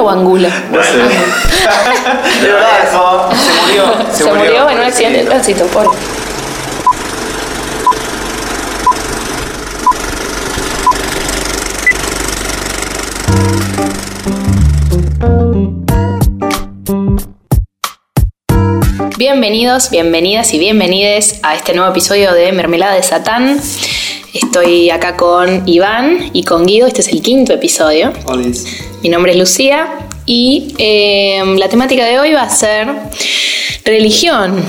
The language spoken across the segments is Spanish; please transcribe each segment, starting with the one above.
¿Angula o Angula? No sé. De verdad, eso. Se murió. Se, murió, en un accidente de tránsito, pobre. Bienvenidos, bienvenidas y bienvenides a este nuevo episodio de Mermelada de Satán. Estoy acá con Iván y con Guido, este es el quinto episodio. Olis. Mi nombre es Lucía y eh, la temática de hoy va a ser religión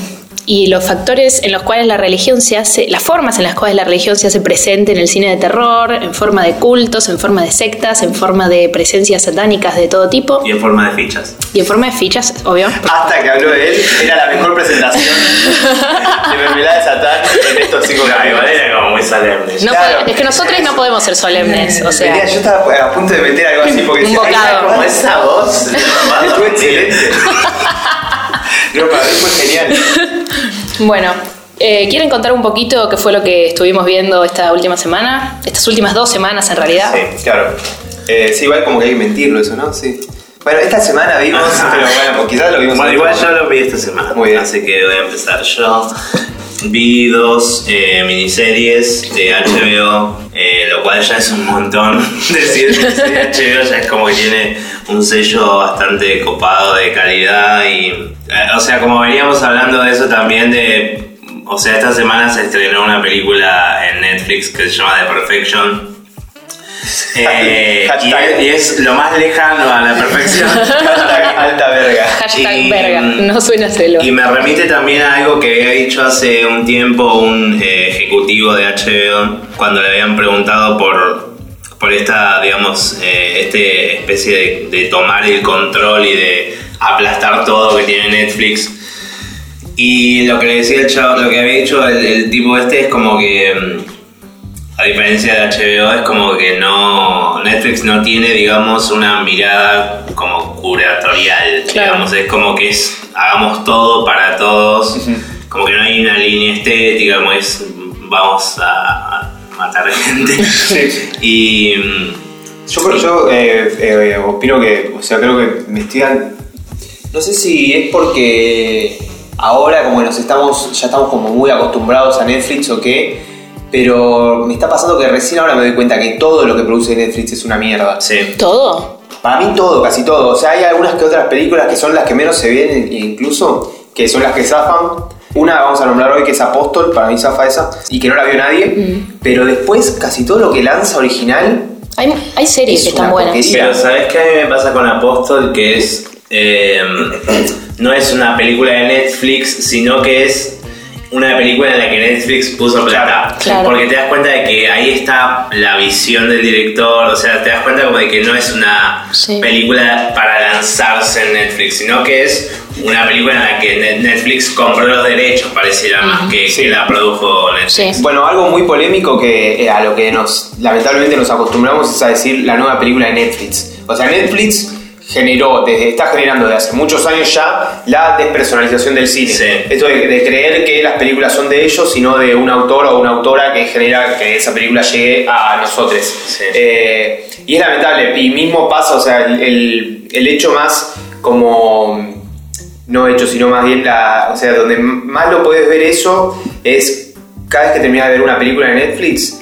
y los factores en los cuales la religión se hace, las formas en las cuales la religión se hace presente en el cine de terror, en forma de cultos, en forma de sectas, en forma de presencias satánicas de todo tipo Y en forma de fichas. y en forma de fichas, obvio. Hasta que habló de él, era la mejor presentación de Mermelada de Satán en estos cinco capítulos. era como muy solemne. No Claro. puede- es que nosotros no podemos ser solemnes, o sea. Yo estaba a punto de meter algo así porque Un decía, "Ay, bocado. como Como esa esa voz. Estuvo excelente. No, para mí fue genial. Bueno, eh, ¿quieren contar un poquito qué fue lo que estuvimos viendo esta última semana? Estas últimas dos semanas en realidad. Sí, claro. Eh, sí, igual como que hay que mentirlo eso, ¿no? Sí. Bueno, esta semana vimos, pero bueno, pues quizás lo vimos Bueno, en igual yo lo vi esta semana. Muy bien. Así que voy a empezar yo. Vi dos eh, miniseries de HBO, eh, lo cual ya es un montón. Decir que serie de HBO ya es como que tiene un sello bastante copado de calidad y. eh, o sea, como veníamos hablando de eso también de. O sea, esta semana se estrenó una película en Netflix que se llama The Perfection. Eh, y, es lo más lejano a la perfección. Hashtag alta verga. Hashtag Y- verga, no suena celo. Y me remite también a algo que había dicho hace un tiempo un eh, ejecutivo de HBO cuando le habían preguntado por, por esta, digamos, eh, este especie de, de tomar el control y de aplastar todo que tiene Netflix. Y lo que le decía el chavo, lo que había dicho el, el tipo este es como que, mm, a diferencia de HBO, es como que no, Netflix no tiene, digamos, una mirada como curatorial, Claro. digamos, es como que es, hagamos todo para todos, como que no hay una línea estética, como es, vamos a matar gente. Sí. y Yo, eh, eh, opino que, o sea, creo que me estoy dan- No sé si es porque ahora como que nos estamos, ya estamos como muy acostumbrados a Netflix o qué, pero me está pasando que recién ahora me doy cuenta que todo lo que produce Netflix es una mierda. sí. ¿Todo? Para mí todo, casi todo. O sea, hay algunas que otras películas que son las que menos se ven incluso, que son las que zafan. Una vamos a nombrar hoy que es Apóstol, para mí zafa esa, y que no la vio nadie. Pero después casi todo lo que lanza original Hay, hay series Es que están una buenas. porquería. Pero ¿sabes qué a mí me pasa con Apóstol? Que es. eh, no es una película de Netflix, sino que es una película en la que Netflix puso plata. Claro. Porque te das cuenta de que ahí está la visión del director, o sea, te das cuenta como de que no es una Sí. película para lanzarse en Netflix, sino que es una película en la que Net- Netflix compró los derechos, pareciera más que, Sí. que la produjo Netflix. Sí. Bueno, algo muy polémico que eh, a lo que nos lamentablemente nos acostumbramos es a decir la nueva película de Netflix. O sea, Netflix generó, desde, está generando desde hace muchos años ya la despersonalización del cine. Sí. Esto de, de creer que las películas son de ellos, sino de un autor o una autora que genera que esa película llegue a nosotros. Sí. Eh, y es lamentable. Y mismo pasa, o sea, el, el- el hecho más como no hecho, sino más bien la. O sea, donde más lo puedes ver eso es cada vez que terminas de ver una película de Netflix,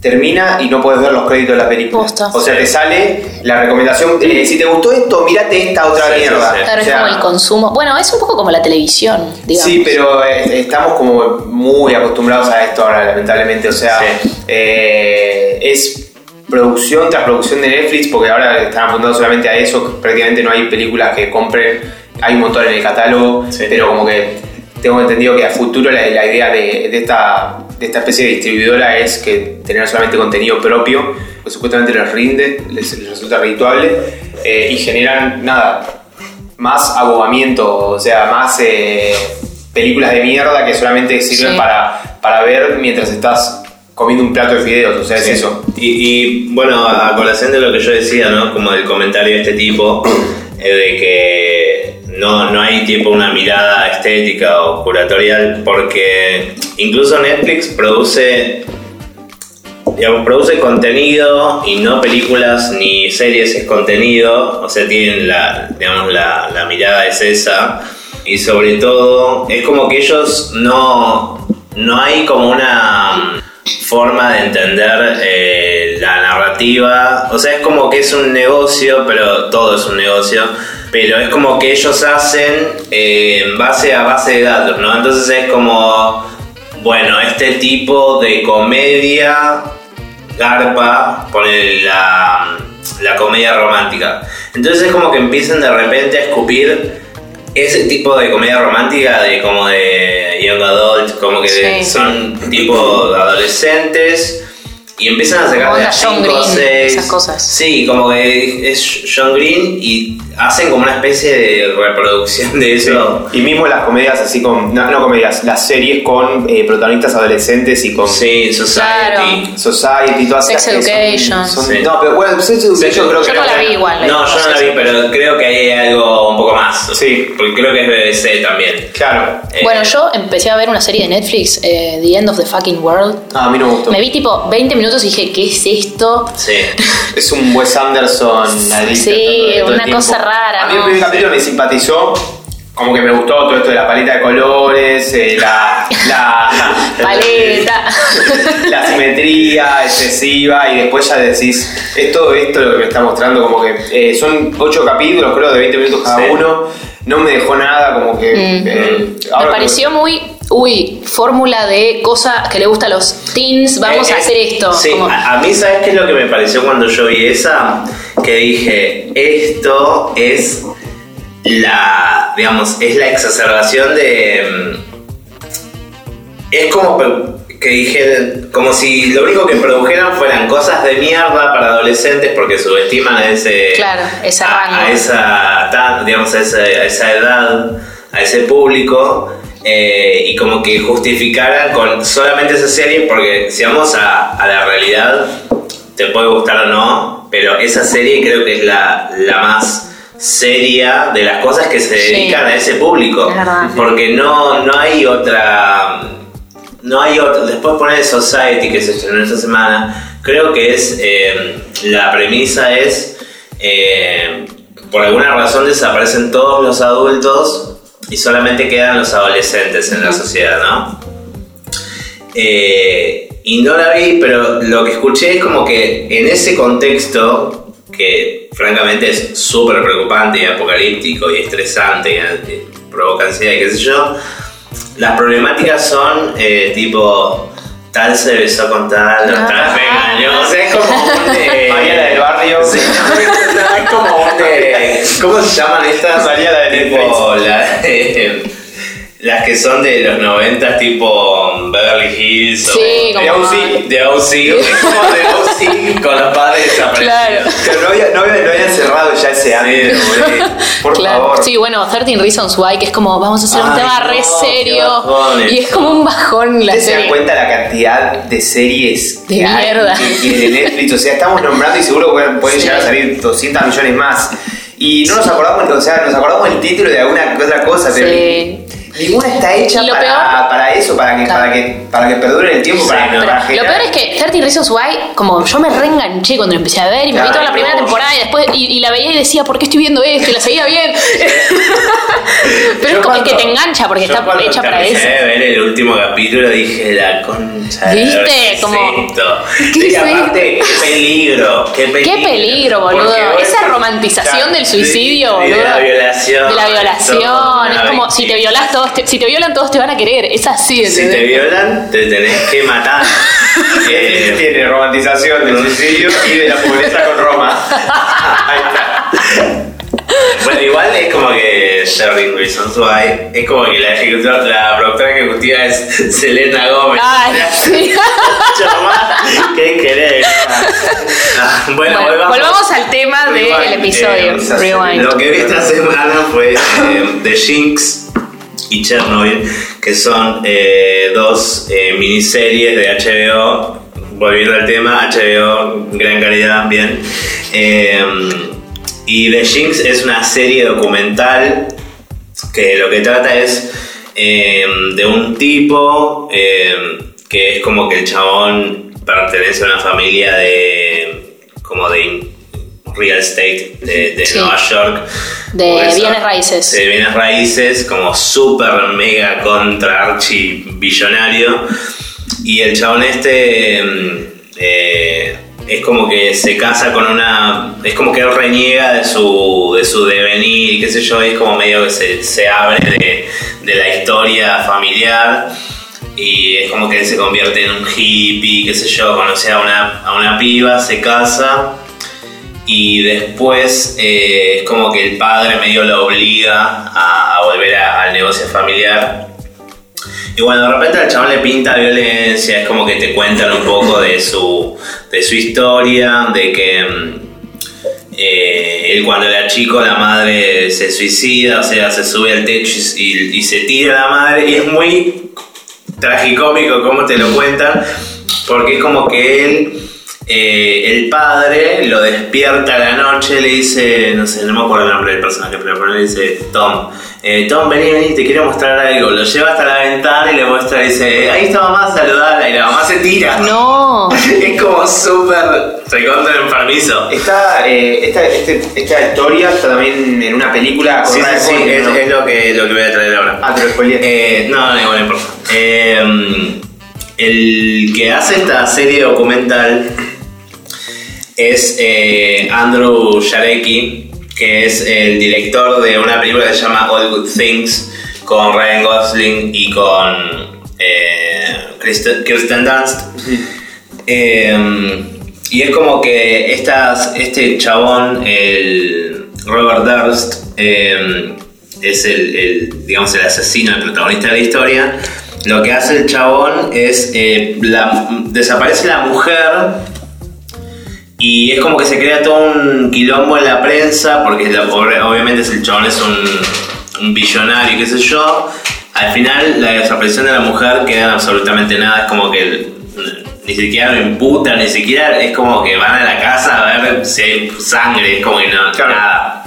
termina y no puedes ver los créditos de la película. Posta. O sea, te sale la recomendación. eh, si te gustó esto, mirate esta otra Sí, mierda. sí. Claro, O sea, es como el consumo. Bueno, es un poco como la televisión, digamos. Sí, pero eh, estamos como muy acostumbrados a esto ahora, lamentablemente. O sea, Sí. eh, es producción tras producción de Netflix, porque ahora están apuntando solamente a eso, prácticamente no hay películas que compren, hay un montón en el catálogo, Sí. pero como que tengo entendido que a futuro la, la idea de, de esta, de esta especie de distribuidora es que tener solamente contenido propio, pues supuestamente les rinde, les, les resulta redituable, eh, y generan nada, más abogamiento, o sea, más eh, películas de mierda que solamente sirven Sí. para, para ver mientras estás comiendo un plato de fideos, o sea, es Sí. eso. Y, y, bueno, a colación de lo que yo decía, ¿no? Como el comentario de este tipo, eh, de que no, no hay tipo una mirada estética o curatorial, porque incluso Netflix produce digamos, produce contenido y no películas ni series, es contenido, o sea, tienen la, digamos, la, la mirada es esa. Y sobre todo, es como que ellos no, no hay como una forma de entender eh, la narrativa. O sea, es como que es un negocio, pero todo es un negocio. Pero es como que ellos hacen eh, en base a base de datos, ¿no? Entonces es como, bueno, este tipo de comedia garpa pone la, la comedia romántica. Entonces es como que empiezan de repente a escupir ese tipo de comedia romántica de como de young adult, como que Sí. son tipo adolescentes y empiezan a sacar de a John 5 o Green, 6. esas cosas. Sí, como que es John Green y hacen como una especie de reproducción de eso. Y mismo las comedias así con. No, no comedias, las series con eh, protagonistas adolescentes y con. Sí, Society. Society, todas Sex esas son- Education. son- Sí. No, pero bueno, Sex Education creo que Yo no la vi igual. No, yo no la vi, pero creo que hay algo un poco más. Sí. Porque creo que es BBC también. Claro. Eh, Bueno, yo empecé a ver una serie de Netflix, eh, The End of the Fucking World. Ah, a mí no me gustó. Me vi tipo 20 minutos y dije, ¿qué es esto? Sí. Es un Wes Anderson. Sí, una cosa rara, A mí el primer capítulo me simpatizó. Como que me gustó todo esto de la paleta de colores, eh, la, la, Paleta. la simetría excesiva y después ya decís, es todo esto lo que me está mostrando, como que eh, son ocho capítulos, creo, de 20 minutos cada Sí. uno, no me dejó nada, como que... Mm. eh, Me pareció muy, uy, fórmula de cosa que le gusta a los teens, vamos Eh, a eh, hacer esto. Sí, Como- a, a mí, ¿sabes qué es lo que me pareció cuando yo vi esa? Que dije, esto es la, digamos, es la exacerbación de... mm, Es como que dije, como si lo único que produjeran fueran cosas de mierda para adolescentes porque subestiman a ese... Claro, ese a- rango. A, esa, digamos, a esa, a esa edad, a ese público. Eh, y como que justificaran con solamente esa serie porque si vamos a, a la realidad te puede gustar o no pero esa serie creo que es la, la más seria de las cosas que se Sí. dedican a ese público. Es porque no, no hay otra no hay otra después poner Society que se estrenó esta semana creo que es eh, la premisa es eh, por alguna razón desaparecen todos los adultos y solamente quedan los adolescentes en la sociedad, ¿no? Eh, y no la vi, pero lo que escuché es como que en ese contexto, que francamente es súper preocupante y apocalíptico y estresante, y, eh, provoca ansiedad y qué sé yo, las problemáticas son eh, tipo, tal se besó con tal, o tal me engañó, o sea, es como un de... María la del barrio. Sí, no, como de... ¿Cómo se llaman estas? María la de tipo, la de- las que son de los 90, tipo Beverly Hills o Sí, de OC, de OC, es como de OC con los padres desaparecidos. Claro. Pero no había, no había, no cerrado ya ese año. Por Claro. favor. Sí, bueno, 13 Reasons Why, que es como, vamos a hacer un Ay, tema re no, qué serio. Y es como un bajón la ¿Ustedes se dan serie. cuenta la cantidad de series De que hay mierda. y- y de Netflix? O sea, estamos nombrando y seguro pueden, pueden Sí. llegar a salir 200 millones más. Y no nos acordamos, o sea, nos acordamos el título de alguna otra cosa, pero Sí. Ninguna está hecha para, peor- para eso, para que, Claro. para que, para que perdure el tiempo, para, no. para Lo peor es que 13 Reasons Why, como yo me reenganché cuando lo empecé a ver y me vi toda la primera no. temporada y después y, y la veía y decía, ¿por qué estoy viendo esto? Y la seguía bien. Pero Yo es como que cuando- te engancha porque yo está cuando hecha para eso. de ver el último capítulo dije la concha. de ¿Viste? la- ¿qué es Como-? ¿Qué y es aparte, qué peligro, qué peligro. Qué peligro, boludo. Esa romantización del suicidio, de- de boludo. la violación. De la violación. Todo, Es como si te violas todos, te- si te violan todos te van a querer. Es así, Si te ¿entendés? violan, te tenés que matar. Eh, Eh, tiene romantización del suicidio y de la pobreza con Roma. Ahí está. bueno, igual es como que Sherry Reasons Why, es como que la, ejecutora, la productora ejecutiva es Selena Gómez. Ay, sí. Que querés. Ah, bueno, Bueno, volvamos, volvamos al tema del episodio. eh, Rewind. Lo que vi esta semana fue eh, The Jinx y Chernobyl, que son eh, dos eh, miniseries de HBO. Volviendo al tema, HBO, gran calidad, bien. Eh, y The Jinx es una serie documental que lo que trata es de un tipo que es como que el chabón pertenece a una familia de como de real estate de, de Sí. Nueva York. De eso- bienes raíces. De bienes raíces, como super mega contra archi billonario. Y el chabón este mm, eh, es como que se casa con una. Es como que él reniega de su, de su devenir y qué sé yo, es como medio que se, se abre de, de la historia familiar. Y es como que él se convierte en un hippie, qué sé yo, conoce a una, a una piba, se casa y después eh, es como que el padre medio lo obliga a, a volver a- al negocio familiar. Y bueno, de repente al chabón le pinta violencia, es como que te cuentan un poco de su, de su historia, de que mm, eh, él cuando era chico la madre se suicida, o sea, se sube al techo y, y- se tira la madre, y es muy tragicómico cómo te lo cuentan, porque es como que él, eh, el padre, lo despierta a la noche, le dice, no sé, no me acuerdo el nombre del personaje, pero le dice, Tom, eh, Tom, vení, vení, te quiero mostrar algo. Lo lleva hasta la ventana y le muestra, dice, ahí está mamá, saludala, y la mamá se tira. No. Es como súper recontra enfermizo. Esta, eh, esta, este- esta historia está también en una película con Sí, sí, sí, es, ¿no? es lo, que, lo que voy a traer ahora. Ah, te lo spoileé. Eh, no, no, igual no importa. Eh, el que hace esta serie documental es eh, Andrew Jarecki, que es el director de una película que se llama All Good Things, con Ryan Gosling y con eh, Kristen, Kirsten Dunst. Eh, y es como que estas, este chabón, el Robert Durst, es el, el, digamos, el asesino, el protagonista de la historia. Lo que hace el chabón es, la- desaparece la mujer y es como que se crea todo un quilombo en la prensa, porque la- ob- obviamente el chabón es un, un billonario, qué sé yo. Al final la desaparición de la mujer queda en absolutamente nada, es como que el- ni siquiera lo imputan, ni siquiera es como que van a la casa a ver si hay sangre, es como que no, Claro. nada.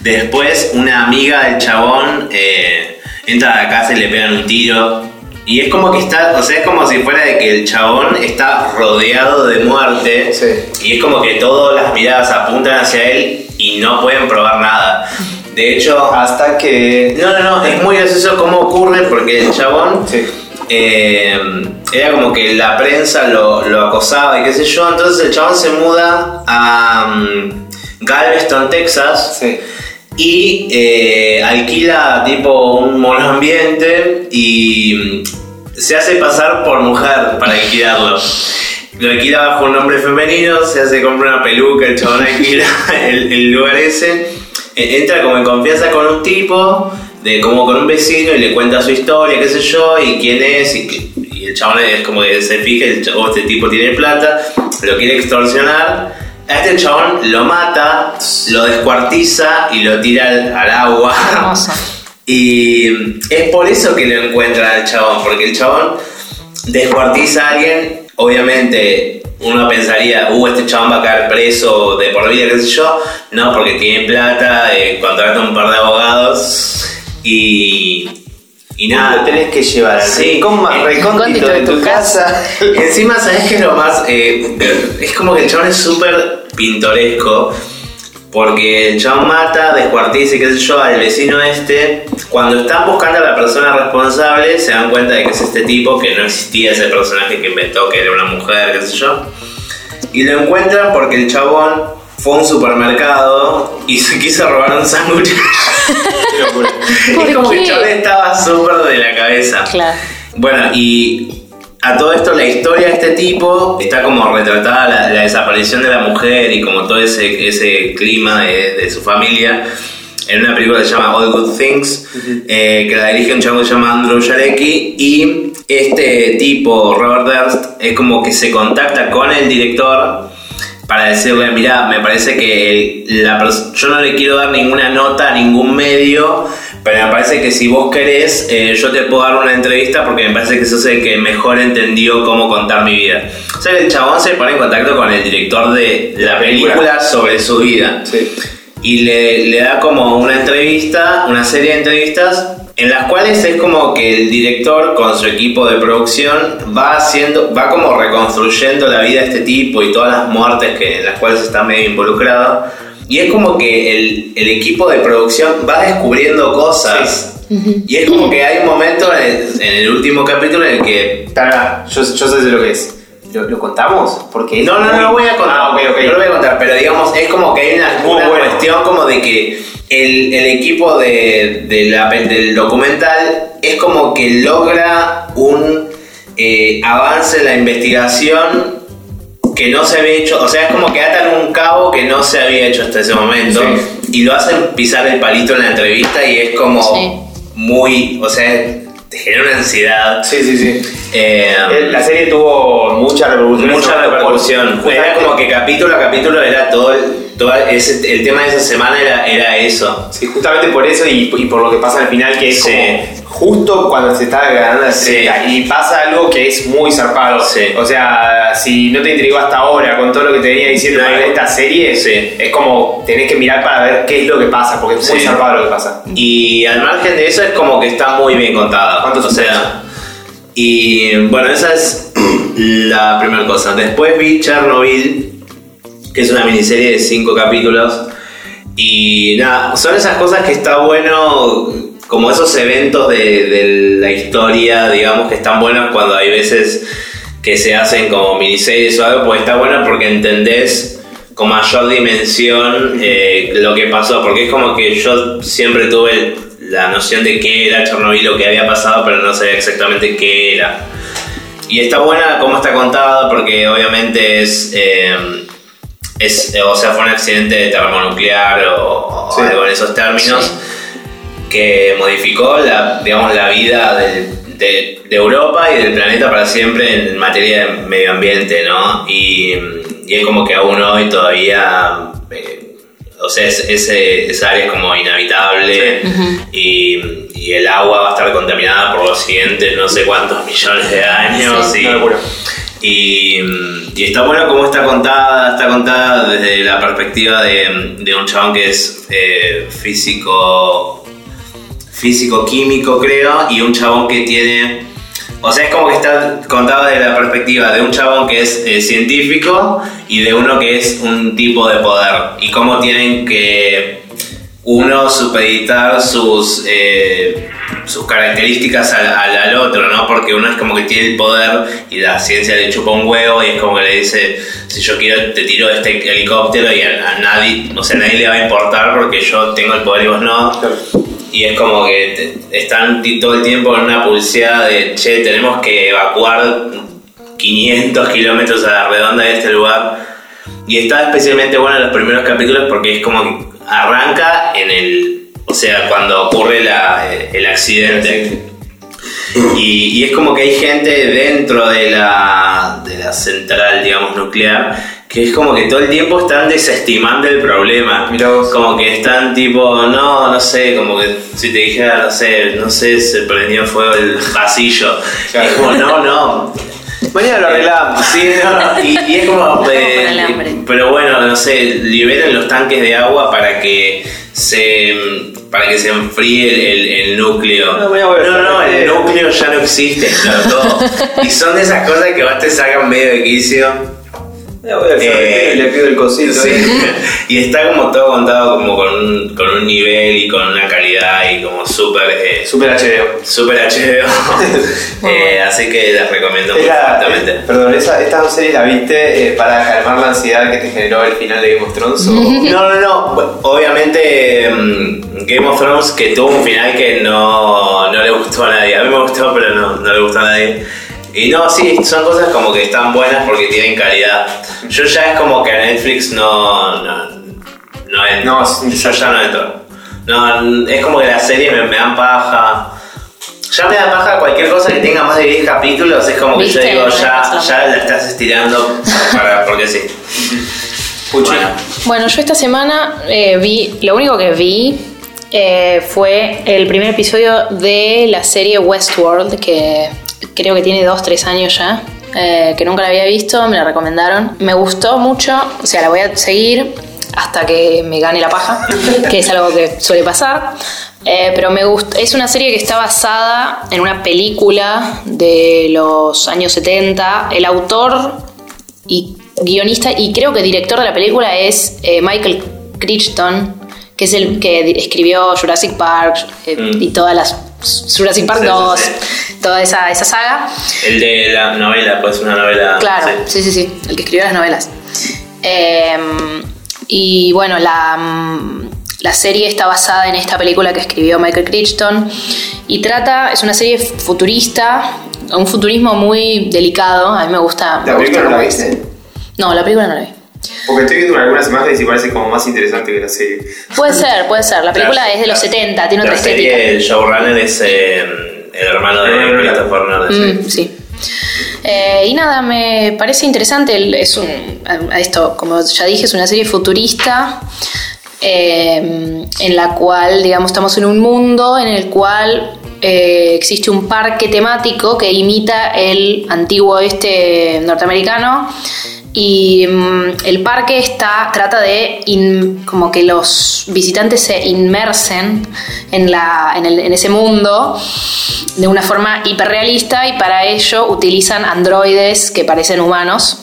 Después una amiga del chabón eh, entra a la casa y le pegan un tiro. Y es como que está, o sea, es como si fuera de que el chabón está rodeado de muerte. Sí. Y es como que todas las miradas apuntan hacia él y no pueden probar nada. De hecho, Hasta que. no, no, no, es muy gracioso cómo ocurre porque el chabón Sí. eh, era como que la prensa lo, lo acosaba y qué sé yo. Entonces el chabón se muda a mm, Galveston, Texas Sí. y eh, alquila tipo un monoambiente y mm, se hace pasar por mujer para alquilarlo. Lo alquila bajo un nombre femenino, se hace compra una peluca, el chabón alquila el, el lugar ese. Eh, Entra como en confianza con un tipo, de como con un vecino y le cuenta su historia, qué sé yo, y quién es, y, el chabón es como que se fija, el chabón, este tipo tiene plata, lo quiere extorsionar. A este chabón lo mata, lo descuartiza y lo tira al, al agua. Hermoso. Y es por eso que lo encuentran al chabón, porque el chabón descuartiza a alguien, obviamente uno pensaría, uh, este chabón va a caer preso de por vida, qué sé yo. No, porque tiene plata, eh, contrata un par de abogados y, y nada. Lo tenés que llevar al Sí, rincón más recóndito de tu casa. Encima, ¿sabes qué es lo más? Eh, es como que el chabón es súper pintoresco. Porque el chabón mata, descuartiza y qué sé yo al vecino este. Cuando están buscando a la persona responsable, se dan cuenta de que es este tipo, que no existía ese personaje que inventó, que era una mujer, qué sé yo. Y lo encuentran porque el chabón fue a un supermercado y se quiso robar un sándwich. Qué locura. ¿Por es como que el chabón estaba súper de la cabeza. Claro. Bueno, y a todo esto la historia de este tipo está como retratada la, la desaparición de la mujer y como todo ese, ese clima de, de su familia en una película que se llama All Good Things, eh, que la dirige un chavo que se llama Andrew Jarecki y este tipo, Robert Durst, es como que se contacta con el director para decirle, mira, me parece que la yo no le quiero dar ninguna nota a ningún medio, pero me parece que si vos querés, eh, yo te puedo dar una entrevista porque me parece que sos el que mejor entendió cómo contar mi vida. O sea, el chabón se pone en contacto con el director de la película sobre su vida Sí. y le, le da como una entrevista, una serie de entrevistas en las cuales es como que el director con su equipo de producción va haciendo, va como reconstruyendo la vida de este tipo y todas las muertes que, en las cuales está medio involucrado. Y es como que el, el equipo de producción va descubriendo cosas. Y es como que hay un momento en el, en el último capítulo en el que Pará, yo, yo sé de lo que es. ¿Lo, lo contamos? Porque No, no, no lo voy a contar. Ah, ok, ok. No lo voy a contar, pero digamos, es como que hay una, una bueno. cuestión como de que el, el equipo de, de la del documental es como que logra un eh, avance en la investigación que no se había hecho, o sea, es como que atan un cabo que no se había hecho hasta ese momento y lo hacen pisar el palito en la entrevista y es como Sí. muy, o sea, te genera una ansiedad. Sí, sí, sí. Eh, La serie tuvo mucha repercusión. mucha repercusión. Justamente- Era como que capítulo a capítulo era todo el, todo ese, el tema de esa semana era, era eso. Sí, justamente por eso y, y por lo que pasa al final, que es Sí. como justo cuando se está ganando la Sí. estrella y pasa algo que es muy zarpado. Sí. O sea, si no te intrigó hasta ahora con todo lo que te venía diciendo de esta serie, Sí. es como tenés que mirar para ver qué es lo que pasa, porque es muy Sí. zarpado lo que pasa. Y al margen de eso es como que está muy bien contada. ¿Cuántos O sea, y bueno, esa es la primera cosa. Después vi Chernobyl, que es una miniserie de cinco capítulos. Y nada, son esas cosas que está bueno, como esos eventos de, de la historia, digamos, que están buenos cuando hay veces que se hacen como miniseries o algo, pues está bueno porque entendés con mayor dimensión eh, lo que pasó, porque es como que yo siempre tuve la noción de qué era Chernobyl, lo que había pasado, pero no sabía exactamente qué era. Y está buena cómo está contada, porque obviamente es, eh, es o sea, fue un accidente termonuclear o, o Sí. algo en esos términos Sí. que modificó la, digamos, la vida del- de, de Europa y del planeta para siempre en materia de medio ambiente, ¿no? Y, y es como que aún hoy todavía, eh, o sea, es- ese, esa área es como inhabitable y, y el agua va a estar contaminada por los siguientes no sé cuántos millones de años. Sí. y- locura. Y, y está bueno cómo está contada, está contada desde la perspectiva de, un chabón que es eh, físico, físico químico creo, y un chabón que tiene, o sea es como que está contada desde la perspectiva de un chabón que es eh, científico y de uno que es un tipo de poder, y cómo tienen que uno supeditar sus, eh, sus características al, otro, ¿no? Porque uno es como que tiene el poder y la ciencia le chupa un huevo y es como que le dice, si yo quiero te tiro este helicóptero y a, nadie, sea, nadie le va a importar porque yo tengo el poder y vos no. Y es como que están todo el tiempo en una pulseada de, che, tenemos que evacuar 500 kilómetros a la redonda de este lugar. Y está especialmente bueno en los primeros capítulos porque es como que arranca en el. O sea, cuando ocurre la- el accidente. Y, y es como que hay gente dentro de la, de la central, digamos, nuclear, que es como que todo el tiempo están desestimando el problema. Mirá vos. Como que están tipo, no, no sé, como que si te dijera, no sé, no sé, se prendió fuego el pasillo. Claro. Es como, no, no, Mañana lo arreglamos. Sí, no, y, y es como. eh, pero bueno, no sé, liberen los tanques de agua para que se. para que se enfríe el, el- el núcleo. No, no, no, el núcleo ya no existe, claro, todo. Y son de esas cosas que vos te sacan medio de quicio. Ya voy al ferretero y le pido el cosito. Sí. eh. Y está como todo contado como con un, con un nivel y con una calidad y como súper. eh, Super HBO. Súper HBO. Eh, así que les recomiendo muy fuertemente. eh, perdón, esa, ¿estas dos series la viste eh, para calmar la ansiedad que te generó el final de Game of Thrones? o- No, no, no. Bueno, Obviamente mm, Game of Thrones que tuvo un final que no, no le gustó a nadie. A mí me gustó, pero no, no le gustó a nadie. Y no, sí, son cosas como que están buenas porque tienen calidad. Yo ya es como que a Netflix no... No, no entro. No, yo ya no entro. No, es como que las series me, me dan paja. Ya me da paja cualquier cosa que tenga más de 10 capítulos. Es como que yo digo, ya, ya la estás estirando para, porque sí. Bueno. Bueno, yo esta semana eh, vi, lo único que vi eh, fue el primer episodio de la serie Westworld, que creo que tiene dos, tres años ya, eh, que nunca la había visto, me la recomendaron. Me gustó mucho, o sea, la voy a seguir. hasta que me gane la paja, que es algo que suele pasar. Eh, pero me gusta, es una serie que está basada en una película de los años 70. El autor y guionista y creo que director de la película es eh, Michael Crichton, que es el que escribió Jurassic Park eh, Mm. y todas las Jurassic Park Sí, sí, 2, sí. toda esa, esa saga. El de la novela, pues una novela. Claro, sí. sí, sí, sí, el que escribió las novelas. Eh, y bueno, la, mm, la serie está basada en esta película que escribió Michael Crichton y trata, es una serie futurista, un futurismo muy delicado, a mí me gusta. me ¿La gusta película no la viste? No, la película no la vi. Porque estoy viendo algunas imágenes y parece como más interesante que la serie. Puede ser, puede ser. La película La- es de los la- 70, tiene la otra serie, estética. El showrunner es eh, el hermano de Mm. Christopher Nolan. Mm, sí. Eh, y nada, me parece interesante. Es un, esto, como ya dije, es una serie futurista eh, en la cual, digamos, estamos en un mundo en el cual eh, existe un parque temático que imita el antiguo oeste norteamericano. Y mm, el parque está, trata de in- como que los visitantes se inmersen en, la, en, el- en ese mundo de una forma hiperrealista y para ello utilizan androides que parecen humanos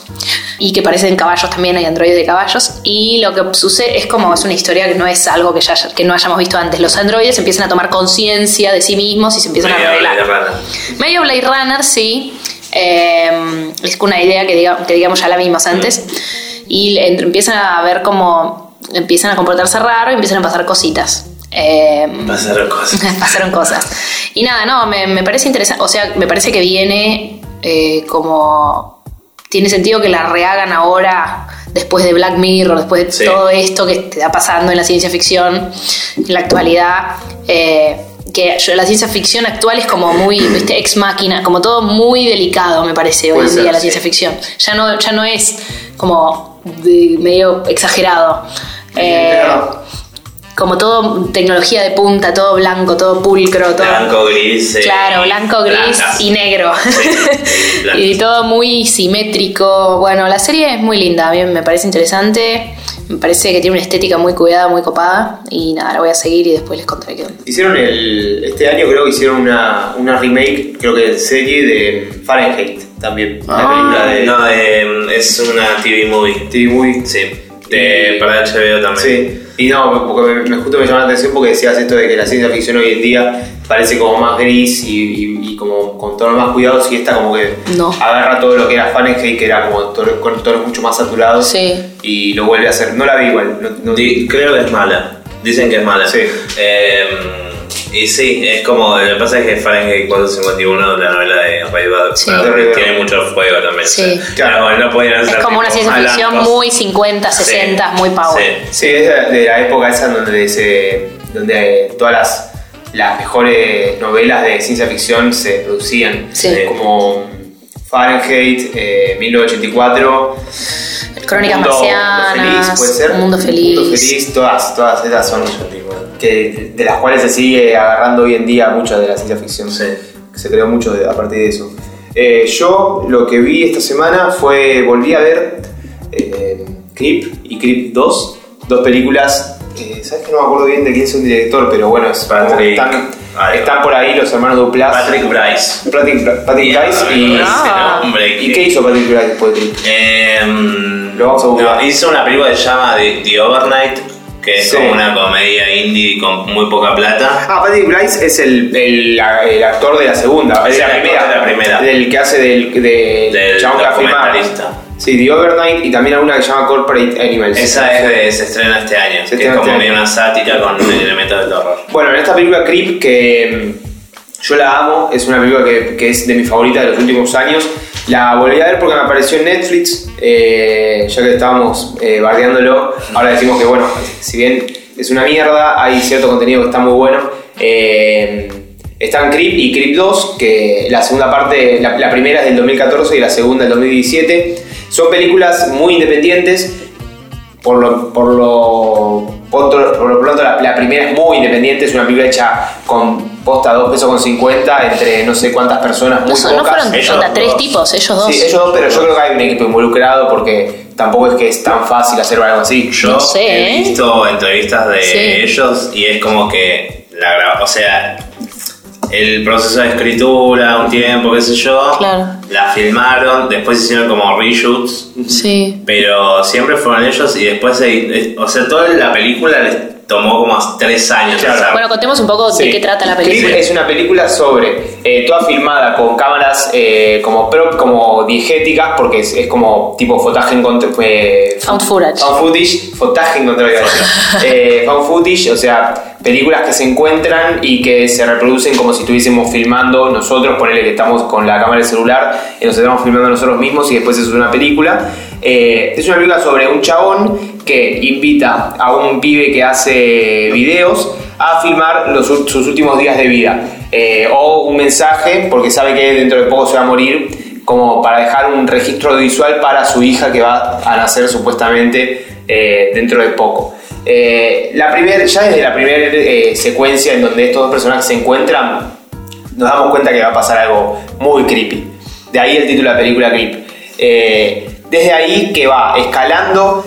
y que parecen caballos también, hay androides de caballos. Y lo que sucede es como es una historia que no es algo que, ya, que no hayamos visto antes. Los androides empiezan a tomar conciencia de sí mismos y se empiezan Medio a revelar. Blade Runner. Medio Blade Runner, sí. Eh, es una idea que, diga- que digamos ya la vimos antes. Y empiezan a ver cómo empiezan a comportarse raro y empiezan a pasar cositas. Eh, Pasaron cosas. pasaron cosas. Y nada, no, me, me parece interesante. O sea, me parece que viene eh, como. Tiene sentido que la rehagan ahora, después de Black Mirror, después de Sí. todo esto que está pasando en la ciencia ficción, en la actualidad. eh, que yo- la ciencia ficción actual es como muy, viste, ex máquina, como todo muy delicado, me parece, hoy en ser, día la sí. ciencia ficción. Ya no, ya no es como de- medio exagerado. Eh, como todo tecnología de punta, todo blanco, todo pulcro, todo. Blanco, gris. eh, Claro, blanco, gris blancas. y negro. Sí, y todo muy simétrico. Bueno, la serie es muy linda, mí me parece interesante. Me parece que tiene una estética muy cuidada, muy copada. Y nada, la voy a seguir y después les contaré qué onda. Hicieron el. Este año creo que hicieron una, una remake, creo que de serie de Fahrenheit también. Ah. La película de. No, eh, es una TV movie. TV Movie. Sí. De, para HBO también. Sí, y no, porque me, me- justo me llamó la atención porque decías esto de que la ciencia ficción hoy en día parece como más gris y, y- y como con tonos más cuidados y esta como que No. agarra todo lo que era Fahrenheit, que era como tono- con tonos mucho más saturados Sí. y lo vuelve a hacer. No la vi igual. No, no- Di- creo que es mala. Dicen que es mala. Sí. Eh, y sí, es como. Lo que pasa es que Fahrenheit 451, la novela de Ray Sí. Tiene mucho fuego también. Sí. o sea, Claro, no podían hacer. Es como una ciencia ficción muy 50, 60, muy power. Sí. Sí, es de, de la época esa donde, se, donde todas las, las mejores novelas de ciencia ficción se producían. Sí. Eh, Como Fahrenheit, eh, 1984. Crónicas Mundo- marcianas, feliz, puede ser. Un mundo feliz. Mundo feliz, todas, todas esas son que, de las cuales se sigue agarrando hoy en día mucho de la ciencia ficción. Sí. Que se creó mucho de- a partir de eso. Eh, yo lo que vi esta semana fue, volví a ver eh, Creep y Creep 2, dos películas. Eh, ¿Sabes que no me acuerdo bien de quién es un director? Pero bueno, es Patrick- están, están por ahí los hermanos Duplas. Patrick Bryce. Patrick, Patrick Bryce y, Ah. Ese nombre ¿Y qué hizo Patrick Bryce después de Creep? Eh, Lo vamos a buscar. no, hizo una película que se llama The, The Overnight, que es Sí. como una comedia indie con muy poca plata. Ah, Patrick Bryce es el, el, el actor de la segunda, Es de la primera, de la primera. del que hace del, del, Del chabón que. Sí, The Overnight y también alguna que se llama Corporate Animals. Esa es de, se estrena este año, Se que es como este medio una sátira con elementos de terror. Bueno, en esta película Creep, que mm, yo la amo, es una película que, que es de mis favoritas de los últimos años. La volví a ver porque me apareció en Netflix, eh, ya que estábamos eh, bardeándolo. Ahora decimos que, bueno, si bien es una mierda, hay cierto contenido que está muy bueno. Eh, están Creep y Creep 2, que la segunda parte, la, la primera es del 2014 y la segunda del 2017. Son películas muy independientes, por lo, por lo, por lo- por lo pronto la, la primera es muy independiente, es una película hecha con posta 2 pesos con 50 entre no sé cuántas personas, muy No, no fueron Ellos onda, tres dos. tipos, ellos dos. Sí, ellos dos, pero yo creo que hay un equipo involucrado porque tampoco es que es tan fácil hacer algo así. Yo No sé, he ¿eh? visto entrevistas de Sí. ellos y es como que la o sea, el proceso de escritura, un tiempo, qué sé yo, Claro. la filmaron, después hicieron como reshoots, Sí. pero siempre fueron ellos y después, se- o sea, toda la película les tomó como tres años. Claro. Bueno, contemos un poco de qué trata la Clip película. es una película sobre, eh, toda filmada con cámaras eh, como prop, como diegéticas, porque es, es como tipo fotaje en contra, eh, Found footage. Found footage, fotaje en contra eh, Found footage, o sea, películas que se encuentran y que se reproducen como si estuviésemos filmando nosotros, ponele que estamos con la cámara del celular y nos estamos filmando nosotros mismos y después es una película. Eh, es una película sobre un chabón que invita a un pibe que hace videos a filmar los, sus últimos días de vida. Eh, o un mensaje, porque sabe que dentro de poco se va a morir, como para dejar un registro visual para su hija que va a nacer supuestamente eh, dentro de poco. Eh, la primer, ya desde la primera eh, secuencia en donde estos dos personajes se encuentran, nos damos cuenta que va a pasar algo muy creepy. De ahí el título de la película Creep. Eh, desde ahí que va escalando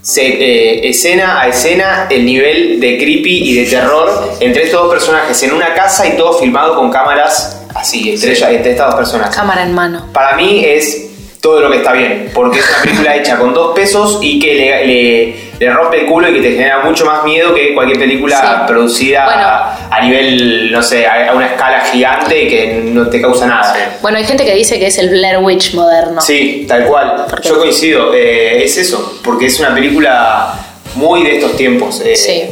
se- eh, escena a escena el nivel de creepy y de terror entre estos dos personajes en una casa y todo filmado con cámaras así, entre, ellas- entre estas dos personas. Cámara en mano. Para mí es todo lo que está bien, porque es una película hecha con dos pesos y que le, le- le rompe el culo y que te genera mucho más miedo que cualquier película Sí. producida Bueno. a, a nivel, no sé, a, a una escala gigante y que no te causa nada. Bueno, hay gente que dice que es el Blair Witch moderno. Sí, tal cual. Yo coincido. eh, es eso, porque es una película muy de estos tiempos. eh, Sí.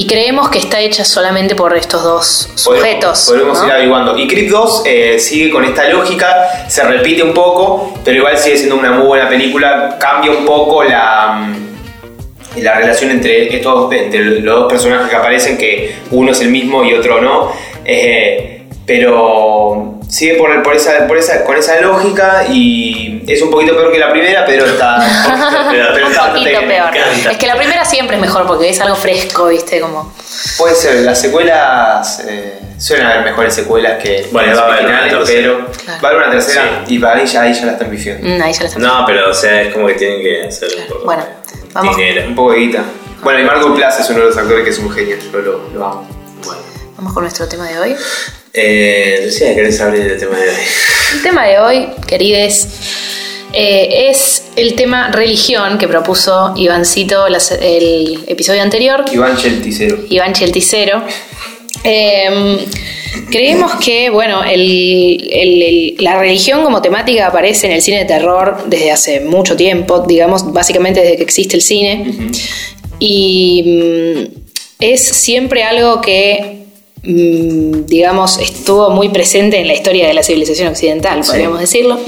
Y creemos que está hecha solamente por estos dos Podemos- sujetos. Podemos ¿no? ir averiguando. Y Creed 2 eh, sigue con esta lógica, se repite un poco, pero igual sigue siendo una muy buena película. Cambia un poco la, mm, la relación entre estos entre los dos personajes que aparecen, que uno es el mismo y otro no. Eh, pero sigue por, por esa, por esa, con esa lógica y es un poquito peor que la primera, pero está, pero, pero está Un poquito peor. Es que la primera siempre es mejor porque es algo fresco, ¿viste? Como. Puede ser, las secuelas eh, suelen haber mejores secuelas que Bueno, va a haber una tercera. Claro. va a haber una tercera y para ahí ya, ahí ya la están pifiando. mm, ahí ya la estamos. No, pero o sea, es como que tienen que hacer un poco Bueno, de vamos. dinero. Un poco de guita. Bueno, y Marco Plaza es uno de los actores que es un genio, yo lo, lo amo. Bueno. Vamos con nuestro tema de hoy. Eh, Lucía, ¿querés abrir el tema de hoy? El tema de hoy, querides, eh, es el tema religión que propuso Ivancito las- el episodio anterior. Iván Chelticero. Iván Chelticero. Eh, creemos que, bueno, el- el- el- la religión como temática aparece en el cine de terror desde hace mucho tiempo, digamos, básicamente desde que existe el cine. Y mm, es siempre algo que, digamos, estuvo muy presente en la historia de la civilización occidental, podríamos decirlo.